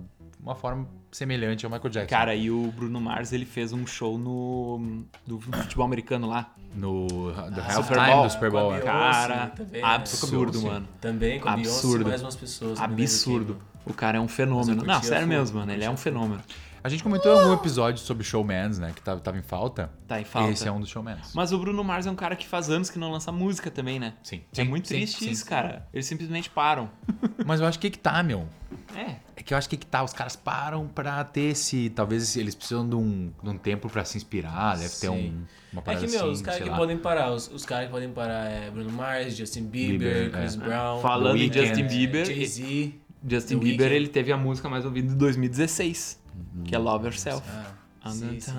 uma forma semelhante ao Michael Jackson. Cara, e o Bruno Mars, ele fez um show no do futebol americano lá. no do Super halftime Bowl. do Super Bowl. É. Beyoncé Cara, também, né? absurdo, Sim. mano. Também com Beyoncé Absurdo. mais umas pessoas. lembro Absurdo. O cara é um fenômeno. Não, sério mesmo, mano. Ele é um fenômeno. A gente comentou em algum episódio sobre showmans, né? Que tava, tava em falta. Tá em falta. Esse é um dos showmans. Mas o Bruno Mars é um cara que faz anos que não lança música também, né? Sim. É Sim, muito sim, triste sim, isso, cara. Eles simplesmente param. Mas eu acho que que tá, meu. É. É que eu acho que que tá, os caras param pra ter esse. Talvez eles precisam de um, de um tempo pra se inspirar, deve ter Sim. um, uma É parada que, meu, assim, os caras que lá. podem parar, os, os caras que podem parar é Bruno Mars, Justin Bieber, Bieber, Chris é. Brown, Falando em Justin Bieber, Jay-Z. Justin Bieber, ele teve a música mais ouvida em 2016, que é Love Yourself. Ah, sim, sim.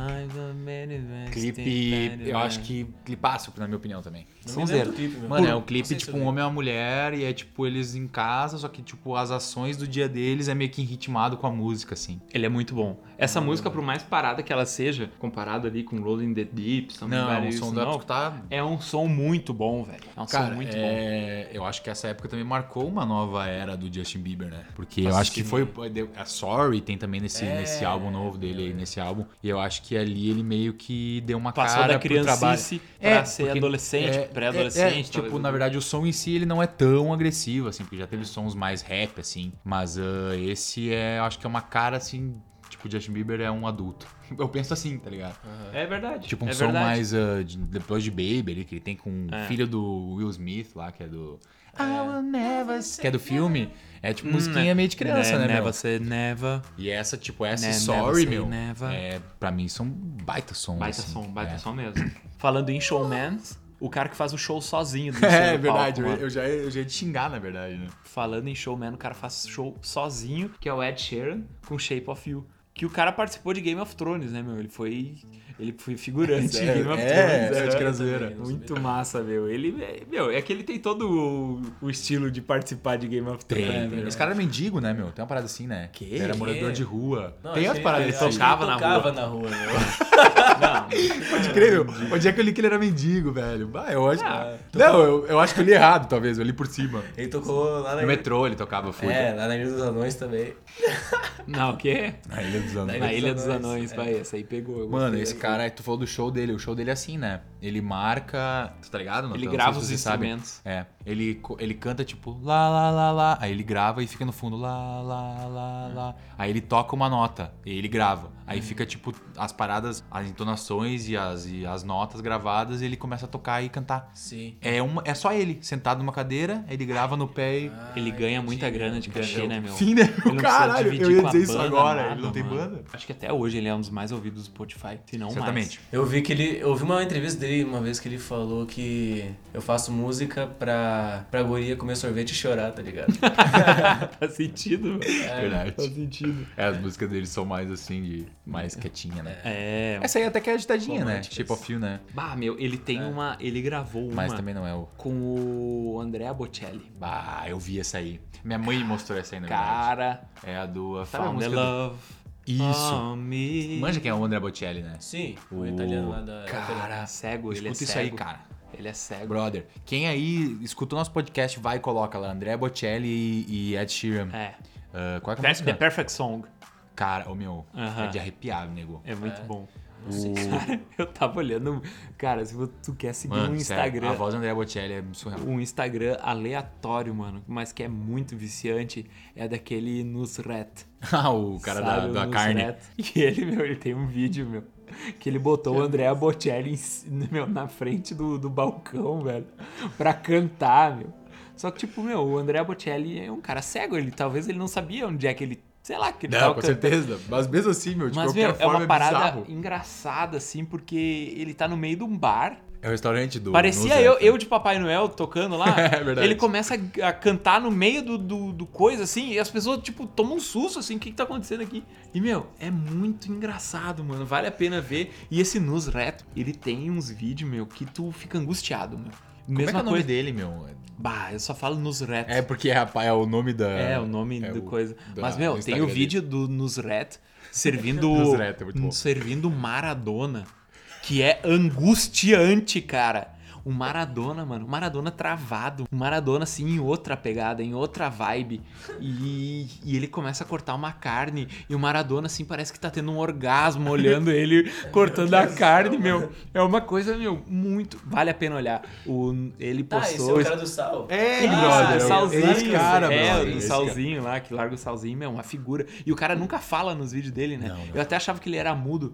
Clipe, think eu acho que clipaço, na minha opinião também. Não zero. clipe. Mano, é um clipe tipo um homem e uma mulher e é tipo eles em casa, só que tipo as ações do dia deles é meio que ritmado com a música, assim. Ele é muito bom. Essa música, por mais parada que ela seja, comparado ali com Rolling the Deep, Não, é um som não, tá é um som muito bom, velho. É um som Cara, muito bom. é, eu acho que essa época também marcou uma nova era do Justin Bieber, né? Porque eu Nossa, acho que foi. A Sorry tem também nesse, É, nesse álbum novo dele aí, nesse álbum. E eu acho que ali ele meio que deu uma Passou cara da criancice pra ser porque adolescente, é- pré-adolescente. é, é, tipo, na verdade, o som em si ele não é tão agressivo, assim, porque já teve sons mais rap, assim. Mas ah, esse é, eu acho que é uma cara assim. Tipo, Justin Bieber é um adulto. Eu penso assim, tá ligado? É verdade. Tipo um é som verdade. mais uh, de, depois de Baby ali, que ele tem com o É. filho do Will Smith lá, que é do. I will never say que é do filme. É tipo musiquinha meio de criança, né, Never meu? say never. E essa, tipo, essa Ne- e never Sorry, meu. never. É, pra mim são baita sons. Baita assim. som, baita é. som mesmo. Falando em showmans, o cara que faz o show sozinho. do É, seu verdade, palco, eu, já, eu já ia te xingar, na verdade, né? Falando em showman, o cara faz show sozinho, que é o Ed Sheeran com Shape of You. Que o cara participou de Game of Thrones, né, meu? Ele foi. Ele foi figurante em É, Game of é, Thrones. é, de né? crazeira. Muito massa, meu. Ele, é- meu, é que ele tem todo o, o estilo de participar de Game of Thrones. Tem, né? Esse cara era mendigo, né, meu? Tem uma parada assim, né? Que? Ele era morador Que? de rua. Não, tem acho as que paradas ele- assim. acho que tocava ele na tocava rua. na rua, meu. Não, Pode crer, meu. Onde é que eu li que ele era mendigo, velho? Ah, eu acho. Ah, não, eu, eu acho que eu li errado, talvez. Eu li por cima. Ele tocou lá na No metrô ele tocava, fui. É, lá na Ilha dos Anões também. não, o quê? Na Ilha dos Anões. Na Na Ilha dos Anões, é. vai, essa aí pegou. Mano, esse. Cara, tu falou do show dele, o show dele é assim, né? Ele marca. Tu tá ligado? Não, Ele Não grava os instrumentos. É. Ele, ele canta tipo lá, lá, lá, lá. Aí ele grava e fica no fundo lá, lá, lá, lá. Aí ele toca uma nota e ele grava. Aí fica tipo as paradas, as entonações e as, e as notas gravadas e ele começa a tocar e cantar. Sim. É, uma, é só ele, sentado numa cadeira, ele grava no pé e. Ele ganha muita grana de cachê, né, meu? Fim, né? Ele não precisa Caralho, dividir eu ia com a dizer isso banda agora. nada, ele não tem mano. banda? Acho que até hoje ele é um dos mais ouvidos do Spotify, se não Certamente. mais. Eu vi que ele. Eu vi uma entrevista dele escutei uma vez que ele falou que eu faço música pra, pra guria comer sorvete e chorar, tá ligado? Faz sentido. É, Verdade. Faz sentido. É, as músicas deles são mais assim, de mais quietinha, né? É. Essa aí até que é agitadinha, né? Shape of You, né? Bah, meu, ele tem uma. Ele gravou uma Mas também não é o. com o Andrea Bocelli. Bah, eu vi essa aí. Minha mãe mostrou essa aí, na verdade. Cara, É a do. Found música the do... Isso. on me. Manja quem é o André Bocelli, né? Sim, o O- italiano lá da. Cara, Cego, ele é escuta cego. isso aí, cara. Ele é cego. Brother, quem aí escuta o nosso podcast, vai e coloca lá André Bocelli e, e Ed Sheeran. É. Ah, qual é que é a música? The Perfect Song. Cara, o meu, Aham. é de arrepiar, nego. É muito bom. O... Eu tava olhando. Cara, se tu quer seguir Mano, um sério, Instagram. a voz do André Bocelli é surreal. um Instagram aleatório, mano, mas que é muito viciante, é daquele Nusret. Ah, o cara da, sabe? O da carne. E ele, meu, ele tem um vídeo, meu, que ele botou o André Bocelli meu, na frente do, do balcão, velho, pra cantar, meu. Só que, tipo, meu, o André Bocelli é um cara cego, ele talvez ele não sabia onde é que ele, sei lá, que ele Não, com cantando. certeza. Mas mesmo assim, meu, de Mas, qualquer meu, é forma uma parada engraçada, assim, porque ele tá no meio de um bar É o restaurante do... Parecia eu, eu de Papai Noel tocando lá. É verdade. Ele começa a, cantar no meio do, do, do coisa, assim, e as pessoas, tipo, tomam um susto, assim, o que, que tá acontecendo aqui? E, meu, é muito engraçado, mano. Vale a pena ver. E esse Nus Reto, ele tem uns vídeos, meu, que tu fica angustiado, meu. Como é que é Mesma o nome coisa. dele, meu? Bah, eu só falo Nus Reto. É porque é, é o nome da... É, o nome é do coisa. da- Mas, meu, do tem o vídeo do Nusret servindo. Nusret, é muito bom. servindo Maradona. Que é angustiante, cara. O Maradona, mano. O Maradona travado. O Maradona, assim, em outra pegada, em outra vibe. E, e ele começa a cortar uma carne. E o Maradona, assim, parece que tá tendo um orgasmo olhando ele cortando a carne, meu. É uma coisa, meu, muito. Vale a pena olhar. O, ele Tá, esse é postou. o cara do sal. É, Ah, brother. o salzinho, Esse cara, é, brother, o esse salzinho lá, que larga o salzinho, meu, uma figura. E o cara nunca fala nos vídeos dele, né? Não, não. Eu até achava que ele era mudo.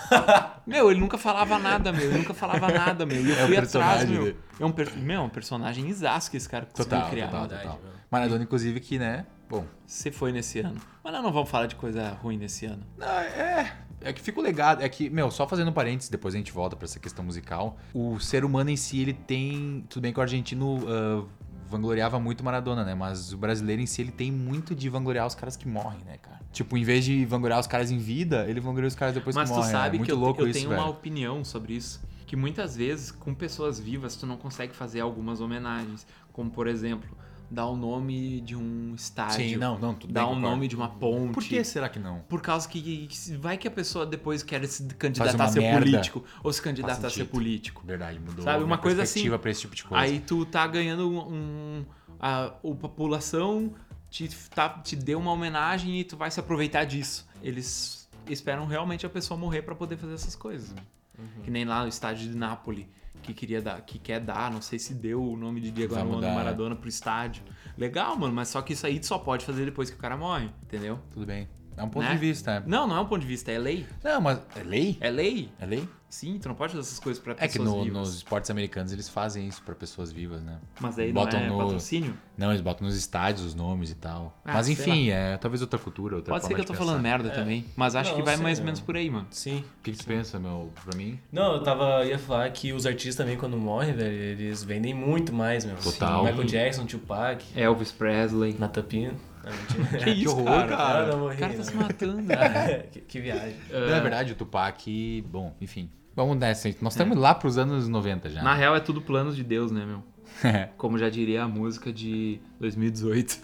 meu, ele nunca falava nada, meu. Ele nunca falava nada, meu. E eu É fui atrás, personagem meu. dele. É um, per... meu, um personagem exaço que esse cara conseguiu Total, criar. total, total. Maradona, inclusive, que, né? Bom, Você foi nesse ano. Mas nós não vamos falar de coisa ruim nesse ano. Ah, é. É que fica o legado. É que, meu, só fazendo um parênteses, depois a gente volta pra essa questão musical. O ser humano em si, ele tem. Tudo bem que o argentino ah, vangloriava muito Maradona, né? Mas o brasileiro em si, ele tem muito de vangloriar os caras que morrem, né, cara? Tipo, em vez de vangloriar os caras em vida, ele vangloria os caras depois Mas que tu morrem. sabe é muito que eu, louco eu isso, tenho velho. uma opinião sobre isso. Que muitas vezes, com pessoas vivas, tu não consegue fazer algumas homenagens. Como, por exemplo, dar o nome de um estádio. Sim, não, não, tudo Dar o nome de uma ponte. Por que será que não? Por causa que vai que a pessoa depois quer se candidatar a ser merda. político ou se candidatar a ser político. Verdade, mudou Sabe, uma coisa assim, pra esse tipo de coisa. Aí tu tá ganhando um. a, a população te, tá, te deu uma homenagem e tu vai se aproveitar disso. Eles esperam realmente a pessoa morrer pra poder fazer essas coisas. Uhum. Que nem lá no estádio de Nápoles. Que queria dar, que quer dar, não sei se deu o nome de Diego Armando mudar, Maradona pro estádio. Legal, mano, mas só que isso aí só pode fazer depois que o cara morre, entendeu? Tudo bem. É um ponto Né? de vista, é. Não, não é um ponto de vista, é lei. Não, mas é lei? É lei. É lei? Sim, tu não pode fazer essas coisas pra É que pessoas no- vivas. nos esportes americanos eles fazem isso pra pessoas vivas, né? Mas aí botam não é no- patrocínio? Não, eles botam nos estádios os nomes e tal. Ah, Mas enfim, é talvez outra cultura, outra Pode ser que eu tô pensar. falando merda É. também, mas acho Não, que vai sei, mais ou menos por aí, mano. Sim. O que, que tu pensa, meu, pra mim? Não, eu tava. ia falar que os artistas também, quando morrem, velho, eles vendem muito mais, meu. Total. Michael Jackson, Tupac, Elvis Presley. Natapino. Não, mentira. Que isso, horror, cara? cara. Ah, não O cara tá não. se matando. que, que viagem. Na verdade, o Tupac, bom, enfim. Vamos nessa. Nós estamos lá pros anos 90 já. Na real é tudo planos de Deus, né, meu? É. Como já diria a música de 2018.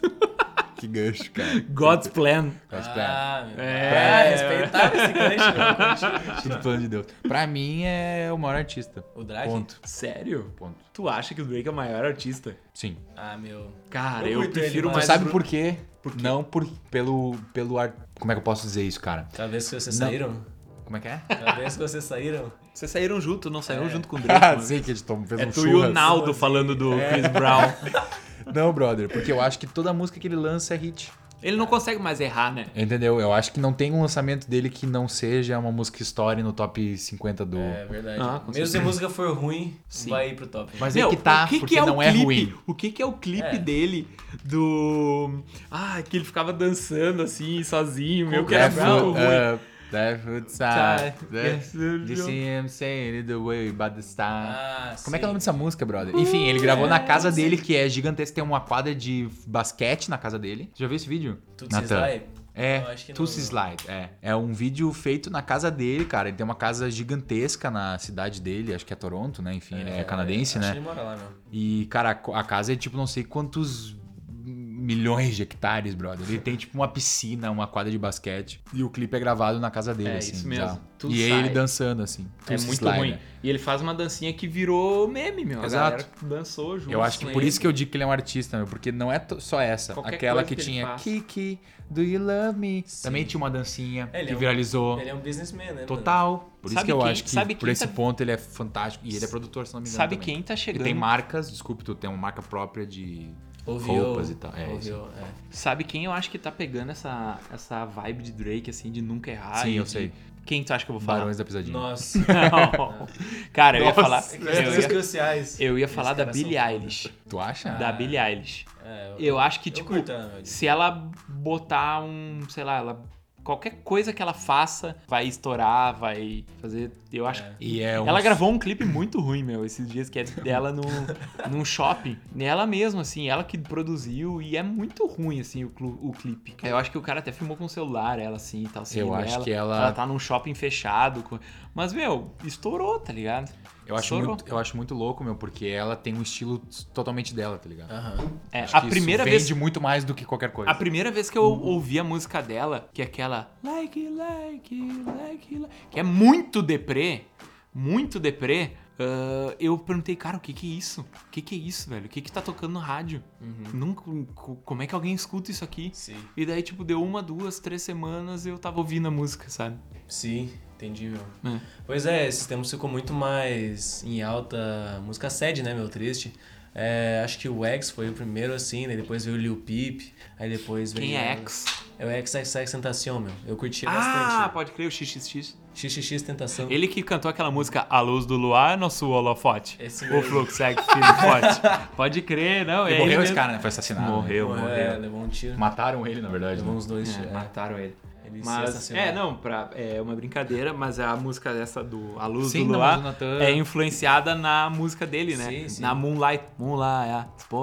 que gancho, cara. God's Plan. Ah, meu. É. Ah, respeitar esse gancho, meu. Tudo plano de Deus. Pra mim é o maior artista. O Drake? Ponto. Sério? Ponto. Tu acha que o Drake é o maior artista? Sim. Ah, meu. Cara, Eu eu, prefiro mais. Você sabe por quê? Não por, pelo, pelo ar... Como é que eu posso dizer isso, cara? Cada vez que vocês Não. saíram? Como é que é? Cada vez que vocês saíram? Vocês saíram junto, não saíram É. junto com o Drake? Ah, sei que a gente tom- fez É um tu e o. Naldo falando do É. Chris Brown. Não, brother, porque eu acho que toda música que ele lança é hit. Ele não consegue mais errar, né? Entendeu? Eu acho que não tem um lançamento dele que não seja uma música story no top 50 do. É verdade. Ah, Mesmo se a música for ruim, Sim. vai ir pro top. Mas Meu, aí que tá, o que porque que é não o é clipe? ruim. O que, que é o clipe É. dele do. Ah, que ele ficava dançando assim, sozinho, meu, que É, era muito ruim. é, That food side. see him saying it the way about the star. Ah, Como é que é o nome dessa música, brother? Enfim, ele gravou É, na casa dele, que é gigantesca. Tem uma quadra de basquete na casa dele. Já viu esse vídeo? Natan? Slide? É, acho não. Slide, é. É um vídeo feito na casa dele, cara. Ele tem uma casa gigantesca na cidade dele, acho que é Toronto, né? Enfim, ele é canadense, acho né? que ele mora lá mesmo. E, cara, a casa é tipo não sei quantos milhões de hectares, brother. Ele tem tipo uma piscina, uma quadra de basquete. E o clipe é gravado na casa dele, É, assim. isso mesmo. E sai. ele dançando, assim. É muito Slide, ruim. né? E ele faz uma dancinha que virou meme, meu. Exato. dançou junto. Eu acho que por ele. isso que eu digo que ele é um artista, meu, porque não é só essa. Qualquer Aquela que, que tinha faz. Kiki, do you love me? Também tinha uma dancinha Ele que é um- viralizou. Ele é um businessman, né? mano? Total. Por isso Sabe que eu quem- acho que por esse tá- ponto ele é fantástico. E ele é produtor, se não me engano. Sabe também. quem tá E chegando? tem marcas, desculpe, tu tem uma marca própria de Ouviu, roupas e tal. É, ouviu, isso. é. Sabe quem eu acho que tá pegando essa, essa vibe de Drake, assim, de nunca errar? Sim, eu de- sei. Quem tu acha que eu vou falar? Barões da Pisadinha. Nossa. Não. Cara, eu ia Nossa, falar. Eu ia, cruciais. eu ia falar da Billie. Eilish. Tu acha? Da Billie Eilish. É, Eu acho que, eu tipo, curto se ela botar um, sei lá, ela qualquer coisa que ela faça vai estourar, vai fazer, eu acho. É. E é um... Ela gravou um clipe muito ruim, meu, esses dias que é dela no, num shopping. Ela mesma, assim, ela que produziu e é muito ruim, assim, o, o clipe. Eu acho que o cara até filmou com o celular, ela assim e tal. seguindo Eu acho ela. que ela- Ela tá num shopping fechado. com- Mas, meu, estourou, tá ligado? Eu acho, muito, eu acho muito louco, meu, porque ela tem um estilo totalmente dela, tá ligado? Aham. É, Acho a que primeira isso vez. vende muito mais do que qualquer coisa. A primeira vez que eu ouvi a música dela, que é aquela like, like, like, like, que é muito deprê, muito deprê, ah, eu perguntei, cara, o que que é isso? O que que é isso, velho? O que que tá tocando no rádio? Nunca, co- como é que alguém escuta isso aqui? Sim. E daí, tipo, deu uma, duas, três semanas eu tava ouvindo a música, sabe? Sim, entendi, meu. É. Pois é, esses tempos ficou muito mais em alta música sede, né, meu? Triste. É, acho que o X foi o primeiro assim, né? Depois veio o Lil Peep, aí depois veio. Quem é X? É o XXX Tentacion, meu. Eu curti Ah, bastante. pode crer, o XXX. XXX Tentação. Ele que cantou aquela música A Luz do Luar, nosso holofote. Esse O mesmo. Fluxec Filho Forte. Pode crer, não. E é morreu ele esse mesmo. cara, né? Foi assassinado. Morreu, né? morreu. É, levou um tiro. Mataram ele, na verdade. Levou né? uns dois É, tiros. é. mataram ele. Ele Mas, é, não, pra, é uma brincadeira, mas a música dessa do A Luz Sim, do Luar é influenciada na música dele, né? Sim, sim. Na Moonlight. Moonlight, tipo,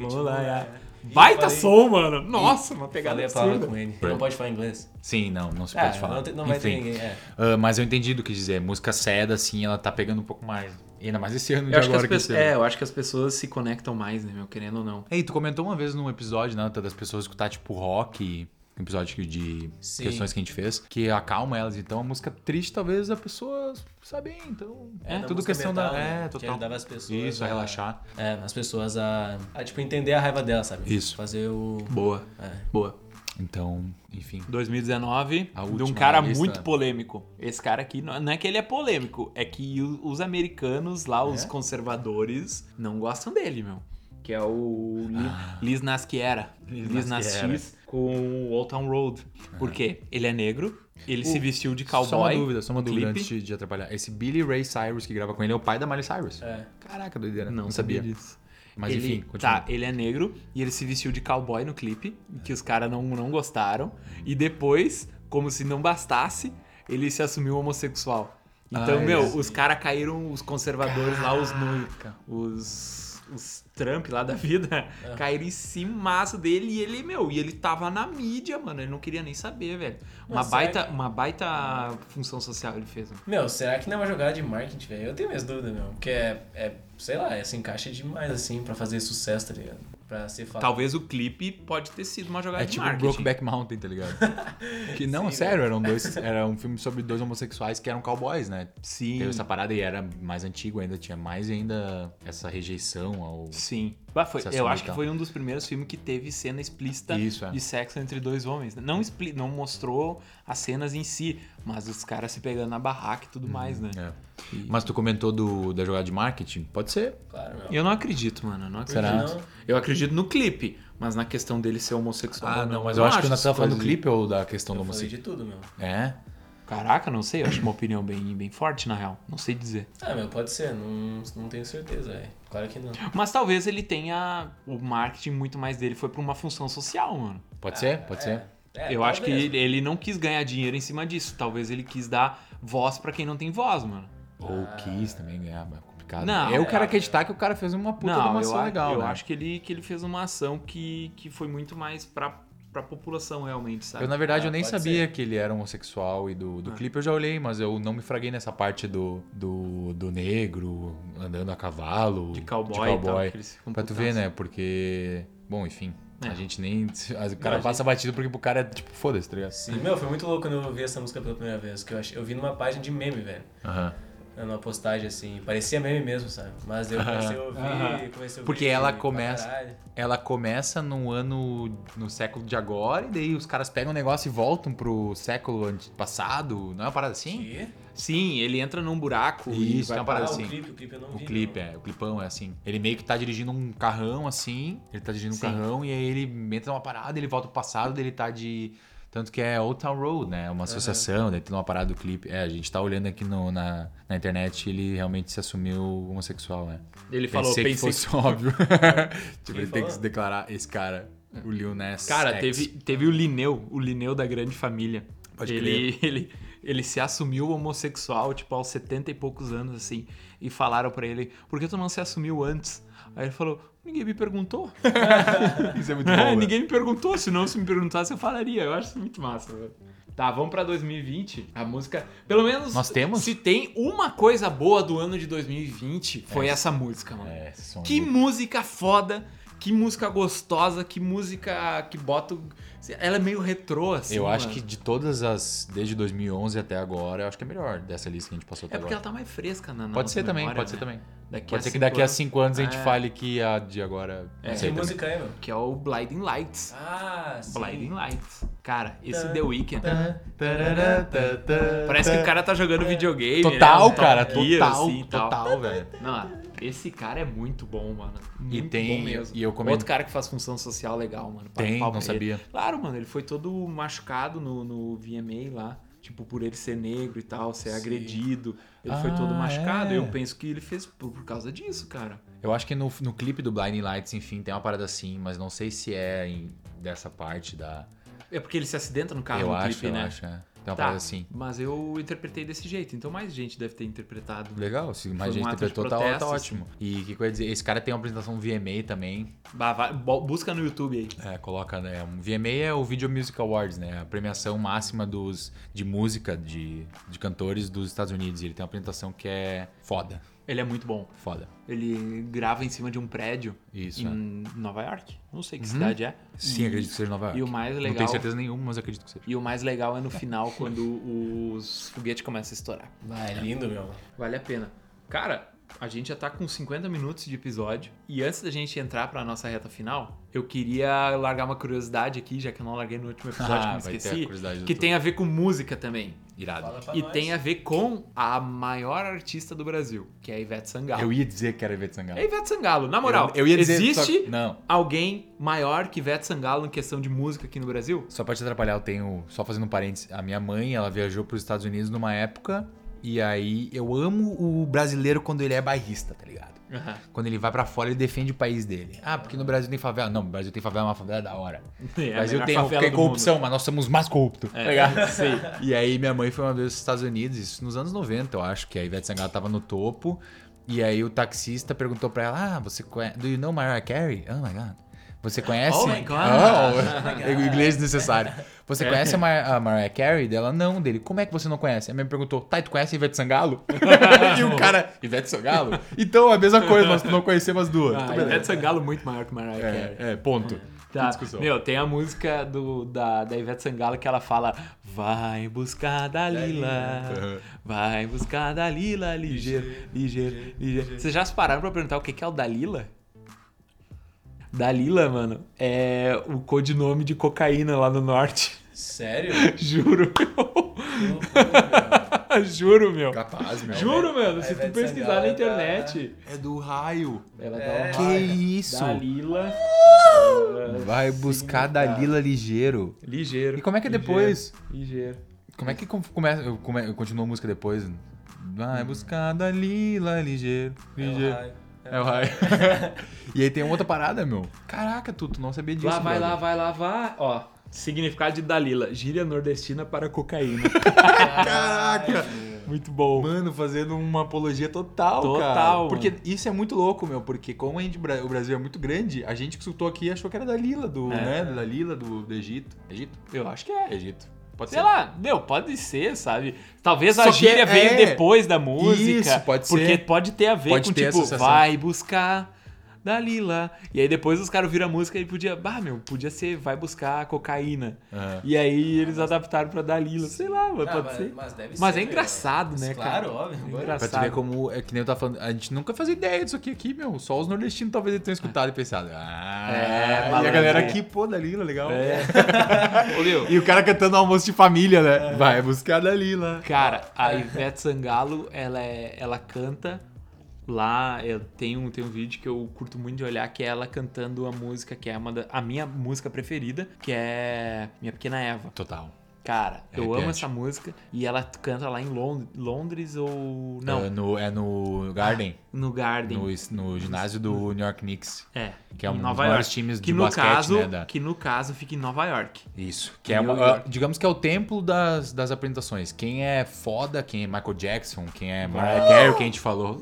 Moonlight. é. Baita falei- som, mano. Nossa, uma pegada Falei a palavra com ele. Ele não pode falar inglês. Sim, não, não se É, pode falar. não, não vai ter Enfim. ninguém. É. Ah, mas eu entendi do que dizer. Música seda, assim, ela tá pegando um pouco mais. E ainda mais esse ano de Eu acho, que as agora que pessoas, esse é, eu acho que as pessoas se conectam mais, né, meu? Querendo ou não. Ei, tu comentou uma vez num episódio, né, das pessoas escutar, tipo, rock, episódio de Sim. questões que a gente fez, que acalma elas. Então, a música triste, talvez a pessoa sabe bem. Então, É, da tudo questão metal, da... né? É, Que total. ajudava as pessoas Isso, a relaxar. É, as pessoas a, a, tipo, entender a raiva dela, sabe? Isso. Fazer o... Boa, É. boa. Então, enfim. 2019, A de um cara lista. muito polêmico. Esse cara aqui, não é que ele é polêmico, é que os americanos lá, os É? conservadores, não gostam dele, meu. Que é o Ah. Liz Nasquiera. Liz Liz Nasquiera. Com o Old Town Road. Por quê? Ele é negro, ele se vestiu de cowboy. Só uma dúvida, só uma dúvida clipe. antes de, atrapalhar. Esse Billy Ray Cyrus que grava com ele é o pai da Miley Cyrus. É. Caraca, doideira. Não, Não, sabia. disso. Mas ele, enfim, continua. Tá, ele é negro e ele se vestiu de cowboy no clipe, que os caras não, não gostaram. E depois, como se não bastasse, ele se assumiu homossexual. Então, Ai, meu, sim. os caras caíram, os conservadores lá, os, Caraca. os, os Trump lá da vida, caíram em cima dele e ele, meu, e ele tava na mídia, mano, ele não queria nem saber, velho. Uma Mas baita, que- uma baita função social ele fez, mano. Meu, será que não é uma jogada de marketing, velho? Eu tenho minhas dúvidas, meu. Porque é, é sei lá, é, se encaixa demais, assim, pra fazer sucesso, tá ligado? Pra ser falado. Talvez o clipe pode ter sido uma jogada É de tipo marketing. Brokeback Mountain, tá ligado? que não, Sim, sério, eram dois, era um filme sobre dois homossexuais que eram cowboys, né? Sim. Teve essa parada e era mais antigo ainda, tinha mais ainda essa rejeição ao... Sim. Bah, foi- eu acho que e foi um dos primeiros filmes que teve cena explícita Isso, é. de sexo entre dois homens. Não, expli não mostrou as cenas em si, mas os caras se pegando na barraca e tudo mais, né? É. Mas tu comentou do, da jogada de marketing? Pode ser. Claro. Eu não acredito, mano. Eu não acredito. Será? Não. Eu acredito no clipe, mas na questão dele ser homossexual. Ah, não, mas eu acho que nós essas estamos falando do clipe ou da questão do Eu falei homossexual? de tudo, meu. É? Caraca, não sei. Eu acho uma opinião bem, bem forte, na real. Não sei dizer. Ah, meu, pode ser. Não, não tenho certeza, velho. Claro que não. Mas talvez ele tenha. O marketing muito mais dele foi pra uma função social, mano. Pode ser? Pode É, ser. É, eu acho que ele, ele não quis ganhar dinheiro em cima disso. Talvez ele quis dar voz pra quem não tem voz, mano. Ou quis também ganhar, mas é complicado. Não, eu é, quero é. acreditar que o cara fez uma puta de não, uma eu, ação a- legal, eu né? acho que ele, que ele fez uma ação que, que foi muito mais pra, pra população realmente, sabe? Eu, na verdade, Ah, eu nem pode sabia que ele era homossexual e do, do Ah. clipe eu já olhei, mas eu não me fraguei nessa parte do, do, do negro andando a cavalo. De cowboy, de tal, cowboy. ficam Pra tu ver, né? Porque. Bom, enfim. É. A gente nem. O cara Não, passa batido porque pro cara é tipo, foda-se, tá ligado? Sim, meu, foi muito louco quando eu vi essa música pela primeira vez. Que eu, achei, eu vi numa página de meme, velho. Aham. Numa postagem assim. Parecia meme mesmo, sabe? Mas eu comecei a ouvir, comecei a ouvir. Porque ela começa-. Ela começa no ano. no século de agora, e daí os caras pegam o negócio e voltam pro século passado. Não é uma parada assim? Que? Sim, ele entra num buraco e Isso, vai é uma parada Ah, assim. o clipe, o clipe eu não O vi. clipe, não. é, o clipão é assim. Ele meio que tá dirigindo um carrão assim, ele tá dirigindo um Sim. carrão e aí ele entra numa parada, ele volta pro passado, ele tá de. Tanto que é Old Town Road, né? Uma associação, daí tem uma parada do clipe. É, a gente tá olhando aqui no- na, na internet ele realmente se assumiu homossexual, né? Ele falou, pensei pensei que fosse óbvio. tipo, Quem ele tem que se declarar, esse cara, o Lil Nas Cara, X. teve, teve o Lineu, o Lineu da grande família. Pode ele, ele, ele se assumiu homossexual, tipo, aos 70 e poucos anos, assim. E falaram pra ele, por que tu não se assumiu antes? Aí ele falou, ninguém me perguntou. Isso é muito bom, É, ninguém me perguntou, se não se me perguntasse eu falaria. Eu acho isso muito massa, velho. Tá, vamos pra 2020. A música, pelo menos Nós temos? se tem uma coisa boa do ano de 2020, foi É. essa música, mano. É, Que música foda, que música gostosa, que música que bota. o- Ela é meio retrô, assim. Eu acho mano. que de todas as, desde 2011 até agora, eu acho que é a melhor dessa lista que a gente passou até É porque ela agora. tá mais fresca na na Pode nossa ser também, memória, pode ser né? também. Daqui Pode ser que daqui a anos- cinco anos a gente É. fale que a de agora. É. Que também. música é, meu? Que é o Blinding Lights. Ah, sim. Blinding Lights. Cara, esse Tá, The Weeknd. tá. Parece que o cara tá jogando videogame. Total, né? Cara, Gear, total, assim, tal. total, velho. Não, esse cara é muito bom, mano. E Muito tem- bom mesmo. e eu coment- Outro cara que faz função social legal, mano. Tem, não ele. sabia. Claro, mano, ele foi todo machucado no, no VMA lá. Tipo, por ele ser negro e tal, ser Sim. agredido. Ele foi todo Ah, machucado. é. Eu penso que ele fez por, por causa disso, cara. Eu acho que no, no clipe do Blinding Lights, enfim, tem uma parada assim, mas não sei se é em- dessa parte da. É porque ele se acidenta no carro eu no acho, clipe, eu né? acho. É. Tem uma Tá, parada assim. mas eu interpretei desse jeito, então mais gente deve ter interpretado. Legal, se mais um gente interpretou, tá, tá ótimo. E o que, ia dizer? Esse cara tem uma apresentação VMA também. Bah, vai- busca no YouTube aí. É, coloca, né? Um VMA é o Video Music Awards, né? A premiação máxima dos, de música de, de cantores dos Estados Unidos. E ele tem uma apresentação que é foda. Ele é muito bom. Foda. Ele grava em cima de um prédio Isso, é. em Nova York. Não sei que Uhum. cidade é. Sim, E- acredito que seja Nova York. E o mais Não legal. tenho certeza nenhuma, mas acredito que seja. E o mais legal é no final, quando os foguetes começam a estourar. Ah, é lindo, meu. Vale a pena. Cara, a gente já tá com 50 minutos de episódio. E antes da gente entrar pra nossa reta final, eu queria largar uma curiosidade aqui, já que eu não larguei no último episódio que eu me vai ter a esqueci. Que tem a ver com música também. Irado. E nós. tem a ver com a maior artista do Brasil, que é a Ivete Sangalo. Eu ia dizer que era Ivete Sangalo. É Ivete Sangalo, na moral. Eu- eu ia dizer, existe só- não. alguém maior que Ivete Sangalo em questão de música aqui no Brasil? Só pra te atrapalhar, eu tenho. Só fazendo um parênteses. A minha mãe, ela viajou pros Estados Unidos numa época. E aí, eu amo o brasileiro quando ele é bairrista, tá ligado? Quando ele vai pra fora, ele defende o país dele. Ah, porque no Brasil tem favela. Não, no Brasil tem favela, é uma favela da hora. É, Brasil tem, do corrupção, mas nós somos mais corruptos. É, tá ligado? sei. E aí minha mãe foi uma vez aos Estados Unidos, isso nos anos 90, eu acho, que a Ivete Sangalo tava no topo. E aí o taxista perguntou pra ela: Ah, você conhece. Do you know Mariah Carey? Oh my god. Você conhece? Oh my God. Oh, o inglês desnecessário. Você É. conhece a, Mar a Mariah Carey? Dela, não, dele. Como é que você não conhece? A minha mãe perguntou, tá, tu conhece a Ivete Sangalo? e o cara, Ivete Sangalo? Então, a mesma coisa, nós não conhecemos as duas. Ah. Ivete Sangalo muito maior que Mariah Carey. é, é, ponto. Tá. Meu, tem a música do, da, da Ivete Sangalo que ela fala Vai buscar Dalila, Uhum. vai buscar Dalila, ligeiro, ligeiro, ligeiro. Vocês já se pararam pra perguntar o que é o Dalila? Dalila, mano, é o codinome de cocaína lá no norte. Sério? Juro. Loucura. Juro, meu. Capaz, meu. Juro, mano. Se a tu pesquisar na tá- internet, É do raio. ela É. dá Que uma isso? Dalila. Vai buscar Dalila ligeiro. Ligeiro. E como é que é depois? Ligeiro. Como é que com- começa, come, continua a música depois? Vai buscar Dalila ligeiro, É ligeiro. raio. É o raio. e aí tem uma outra parada, meu. Caraca, tu, tu não sabia disso. Lá vai, brother. lá vai, lá vai. Ó, Significado de Dalila, gíria nordestina para cocaína. Caraca! Muito bom. Mano, fazendo uma apologia total, Total, cara. mano. Porque isso é muito louco, meu. Porque como gente, o Brasil é muito grande, a gente que escutou aqui achou que era da Lila, do, É. né? Da Lila, do, do Egito. Egito? Eu acho que é. Egito. Pode Sei ser. lá, meu, pode ser, sabe? Talvez a Só que gíria é- venha é. depois da música. Isso, pode Porque ser. pode ter a ver Pode com, tipo, vai buscar Dalila. E aí depois os caras viram a música e podia, bah, meu, podia ser vai buscar cocaína. Aham. E aí eles adaptaram pra Dalila. Sei lá, mas Ah, pode mas- ser. mas deve Mas ser, é engraçado, meu. né, Claro, cara? óbvio. É Pra engraçado. tu ver como, é que nem eu tava falando, a gente nunca fazia ideia disso aqui, aqui, meu. Só os nordestinos talvez tenham escutado e pensado. Ah, É, e a galera aqui, pô, Dalila, legal. É. Ô, meu, E o cara cantando almoço de família, né? Vai buscar Dalila. Cara, a Ivete Sangalo, ela, é, ela canta lá. Eu tenho, um- tem um vídeo que eu curto muito de olhar, que é ela cantando a música, que é uma da, a minha música preferida, que é Minha Pequena Eva. Total. Cara, eu amo essa música e ela canta lá em Lond Londres ou. Não, É no, é no Garden, no Garden. no, no ginásio do New York Knicks. É, Que é um dos maiores York. times que de no basquete, caso, né, da- Que no caso fica em Nova York. Isso. Que é uma, ah, digamos que é o templo das, das apresentações. Quem é foda, quem é Michael Jackson, quem é Mariah Carey, que a gente falou,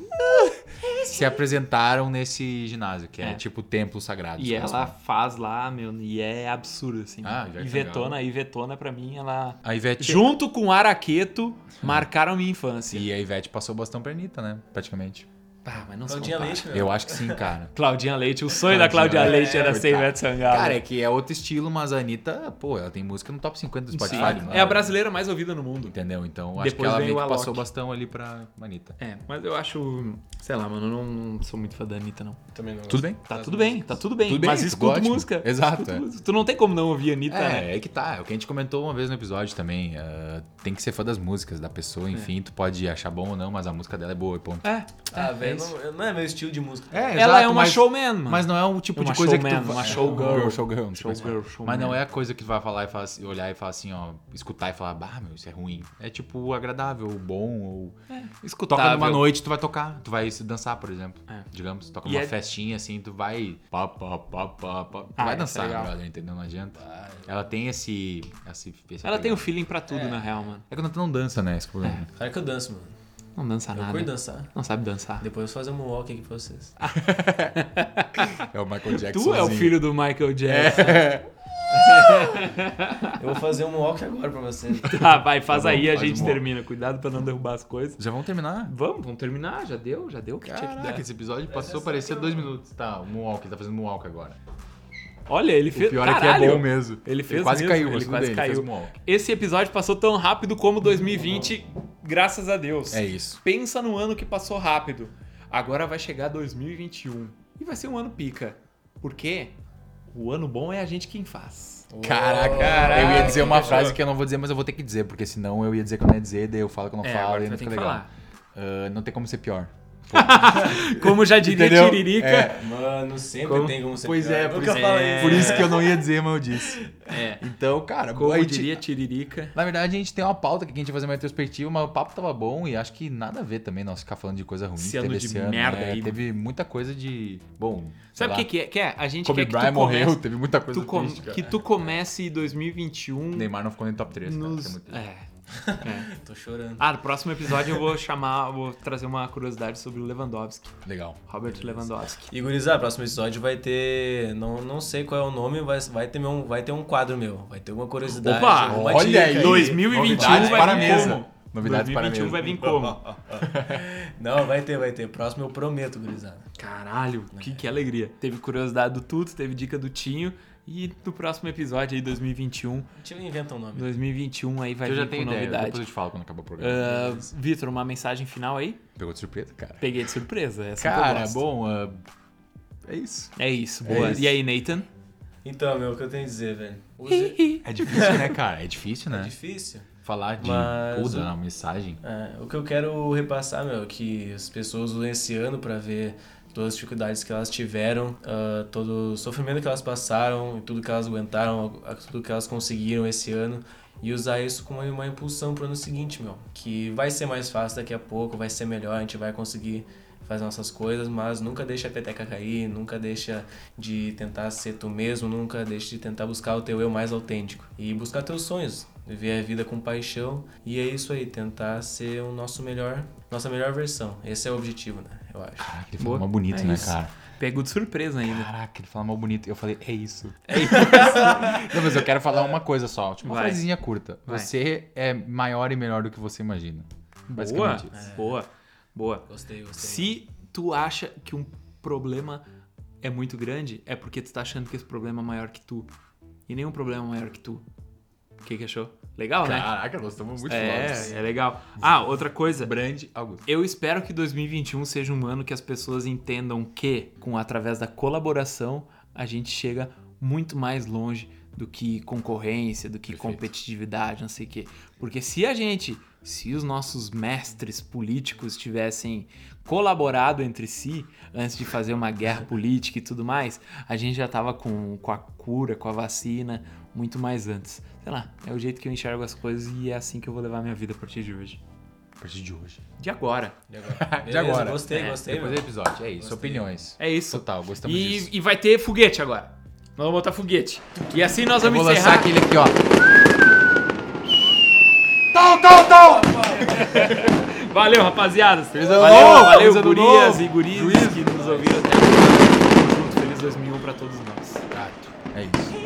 se apresentaram nesse ginásio, que é, É. tipo o templo sagrado. E ela faz lá, meu, e é absurdo, assim. Ah, Ivetona, Sangalo. Ivetona, pra mim, ela. A Ivete... Junto com Araqueto, marcaram minha infância. E a Ivete passou o bastão pra Anitta, né? Praticamente. Ah, mas não Claudinha. Leite, meu. Eu acho que sim, cara. Claudinha Leite, o sonho da Claudinha Cláudia Leite, era é, ser. Ivete Sangalo. Cara, é que é outro estilo, mas a Anitta, pô, ela tem música no top 50 do Spotify. Sim. É a brasileira mais ouvida no mundo. Entendeu? Então acho que Depois ela veio meio que passou o bastão ali pra Anitta. É, mas eu acho. Sei lá, mano, eu não, não sou muito fã da Anitta, não. Também não Tudo bem? Tá tudo bem, tá tudo bem. Tudo bem, mas escuta ótimo. música. Exato, Escuta é. música. Tu não tem como não ouvir a Anitta, né? É, é que tá. É o que a gente comentou uma vez no episódio também. ah, tem que ser fã das músicas da pessoa, enfim. Tu pode achar bom ou não, mas a música dela é boa e ponto. É. Ah, é velho, isso. não, não é meu estilo de música. É, Ela é exato, uma mas- showman, mano. Mas não é o tipo Uma de coisa que showman, tu vai... uma showgirl. showgirl, não é que Showgirl, fala. showman. Mas não é a coisa que tu vai falar e falar assim- olhar e falar assim, ó, escutar e falar, bah, meu, isso é ruim. É tipo agradável, bom, ou Escutável. toca numa noite, tu vai tocar, tu vai dançar, por exemplo. É. Digamos, toca E numa é- festinha assim, tu vai pá, pá, pá, pá, pá. Tu Ah, vai é dançar, legal. brother, entendeu? Não adianta. Ela tem esse, esse, esse Ela tem o apego. feeling pra tudo, na real, mano. É quando tu não dança, né, esse problema. Claro que eu danço, mano. Não dança Eu nada. curto dançar. Não sabe dançar. Depois eu vou fazer um walk aqui pra vocês. É o Michael Jackson. Tu é o filho do Michael Jackson. Eu vou fazer um walk agora pra vocês. Tá, vai, faz Tá bom, aí, a faz gente um- termina. Cuidado pra não derrubar as coisas. Já vamos terminar? Vamos, vamos terminar. Já deu, já deu o que tinha que Caraca, dar. esse episódio passou a parecer dois minutos. Tá, o Moonwalk, ele tá fazendo Moonwalk agora. Olha, ele O fez. pior é Caralho, que é bom mesmo. Ele fez quase mesmo, caiu, ele quase bem, caiu. ele. Esse episódio passou tão rápido como 2020, graças a Deus. É isso. Pensa no ano que passou rápido. Agora vai chegar 2021. E vai ser um ano pica. Por quê? O ano bom é a gente quem faz. Caraca, Caraca, eu ia dizer uma que frase que eu não vou dizer, mas eu vou ter que dizer, porque senão eu ia dizer que eu não ia dizer, daí eu falo que eu não É, falo e não fica que legal. Ah, não tem como ser pior. Como já diria Entendeu? Tiririca. É. Mano, sempre Como- tem como ser Pois pior. é, por nunca é. por isso que eu não ia dizer, mas eu disse. É. Então, cara, Como gente- diria Tiririca. Na verdade, a gente tem uma pauta que a gente ia fazer uma retrospectiva, mas o papo tava bom e acho que nada a ver também nós ficar falando de coisa ruim. Esse que ano teve de esse ano, merda né? aí. Teve muita coisa de. Bom. Sabe o que, que é? Que é? A gente Kobe quer que Bryant tu comece, morreu, teve muita coisa tu com- triste, que tu comece 2021 Neymar não ficou nem top 3, cara. nos... é. É. É. Tô chorando. Ah, no próximo episódio eu vou chamar, vou trazer uma curiosidade sobre o Lewandowski, Legal. Robert Lewandowski. E gurizada, próximo episódio vai ter. Não, não sei qual é o nome, mas vai ter, um, vai ter um quadro meu. Vai ter uma curiosidade. Opa! Olha dica aí. 2021 Novidades vai para a vir mesa. como? Novidades para a 2021 mesa. vai vir como? Não, vai ter, vai ter. Próximo eu prometo, gurizada. Caralho, que, que alegria. Teve curiosidade do Tuto, teve dica do Tinho. E no próximo episódio aí, 2021, Deixa eu inventar um nome. 2021 aí vai eu vir já tenho com ideia, novidade. depois eu te falo quando acabar o programa. Ah, Vitor, uma mensagem final aí? Pegou de surpresa, cara. Peguei de surpresa. Essa Cara, bom, ah, é isso. É isso, É boa. isso. E aí, Nathan? Então, meu, o que eu tenho a dizer, velho? Use... É difícil, né, cara? É difícil, É né? difícil. Falar de Mas na mensagem. É, o que eu quero repassar, meu, é que as pessoas usam esse ano pra ver todas as dificuldades que elas tiveram, ah, todo o sofrimento que elas passaram, e tudo que elas aguentaram, tudo que elas conseguiram esse ano. E usar isso como uma, impulsão pro ano seguinte, meu. Que vai ser mais fácil daqui a pouco, vai ser melhor, a gente vai conseguir faz nossas coisas, mas nunca deixa a peteca cair, nunca deixa de tentar ser tu mesmo, nunca deixa de tentar buscar o teu eu mais autêntico e buscar teus sonhos, viver a vida com paixão e é isso aí, tentar ser o nosso melhor, nossa melhor versão. Esse é o objetivo, né? Eu acho. Caraca, ele falou mal bonito, É né, isso. cara? Pego de surpresa ainda. Caraca, ele fala mal bonito. Eu falei, é isso. É isso. Não, mas eu quero falar uma coisa só. Tipo, uma Vai. frasezinha curta. Vai. Você é maior e melhor do que você imagina. Boa, Basicamente isso. boa, boa. Gostei, gostei. Se tu acha que um problema é muito grande, é porque tu tá achando que esse problema é maior que tu. E nenhum problema é maior que tu. O que, que achou? Legal, né? Caraca, nós estamos muito É, fortes. é legal. Ah, outra coisa. Brand Augusto. Eu espero que 2021 seja um ano que as pessoas entendam que, com através da colaboração, a gente chega muito mais longe do que concorrência, do que Perfeito. competitividade, não sei o quê. Porque se a gente, se os nossos mestres políticos tivessem colaborado entre si antes de fazer uma guerra política e tudo mais, a gente já tava com, com a cura, com a vacina, muito mais antes. Sei lá, é o jeito que eu enxergo as coisas e é assim que eu vou levar minha vida a partir de hoje. A partir de hoje. De agora. De agora. De agora. Gostei, É, gostei. Depois do episódio. É isso. Gostei. Opiniões. É isso. Total, gostamos disso. E, e vai ter foguete agora. Nós vamos botar foguete. E assim nós Eu vamos vou encerrar. lançar aquele aqui, ó. Tom, tom, tom! Valeu, rapaziada. Feliz ano valeu, novo, valeu, feliz ano gurias novo. e guris Juízo. que nos ouviram até agora. Tamo junto. Feliz 2001 pra todos nós. É isso.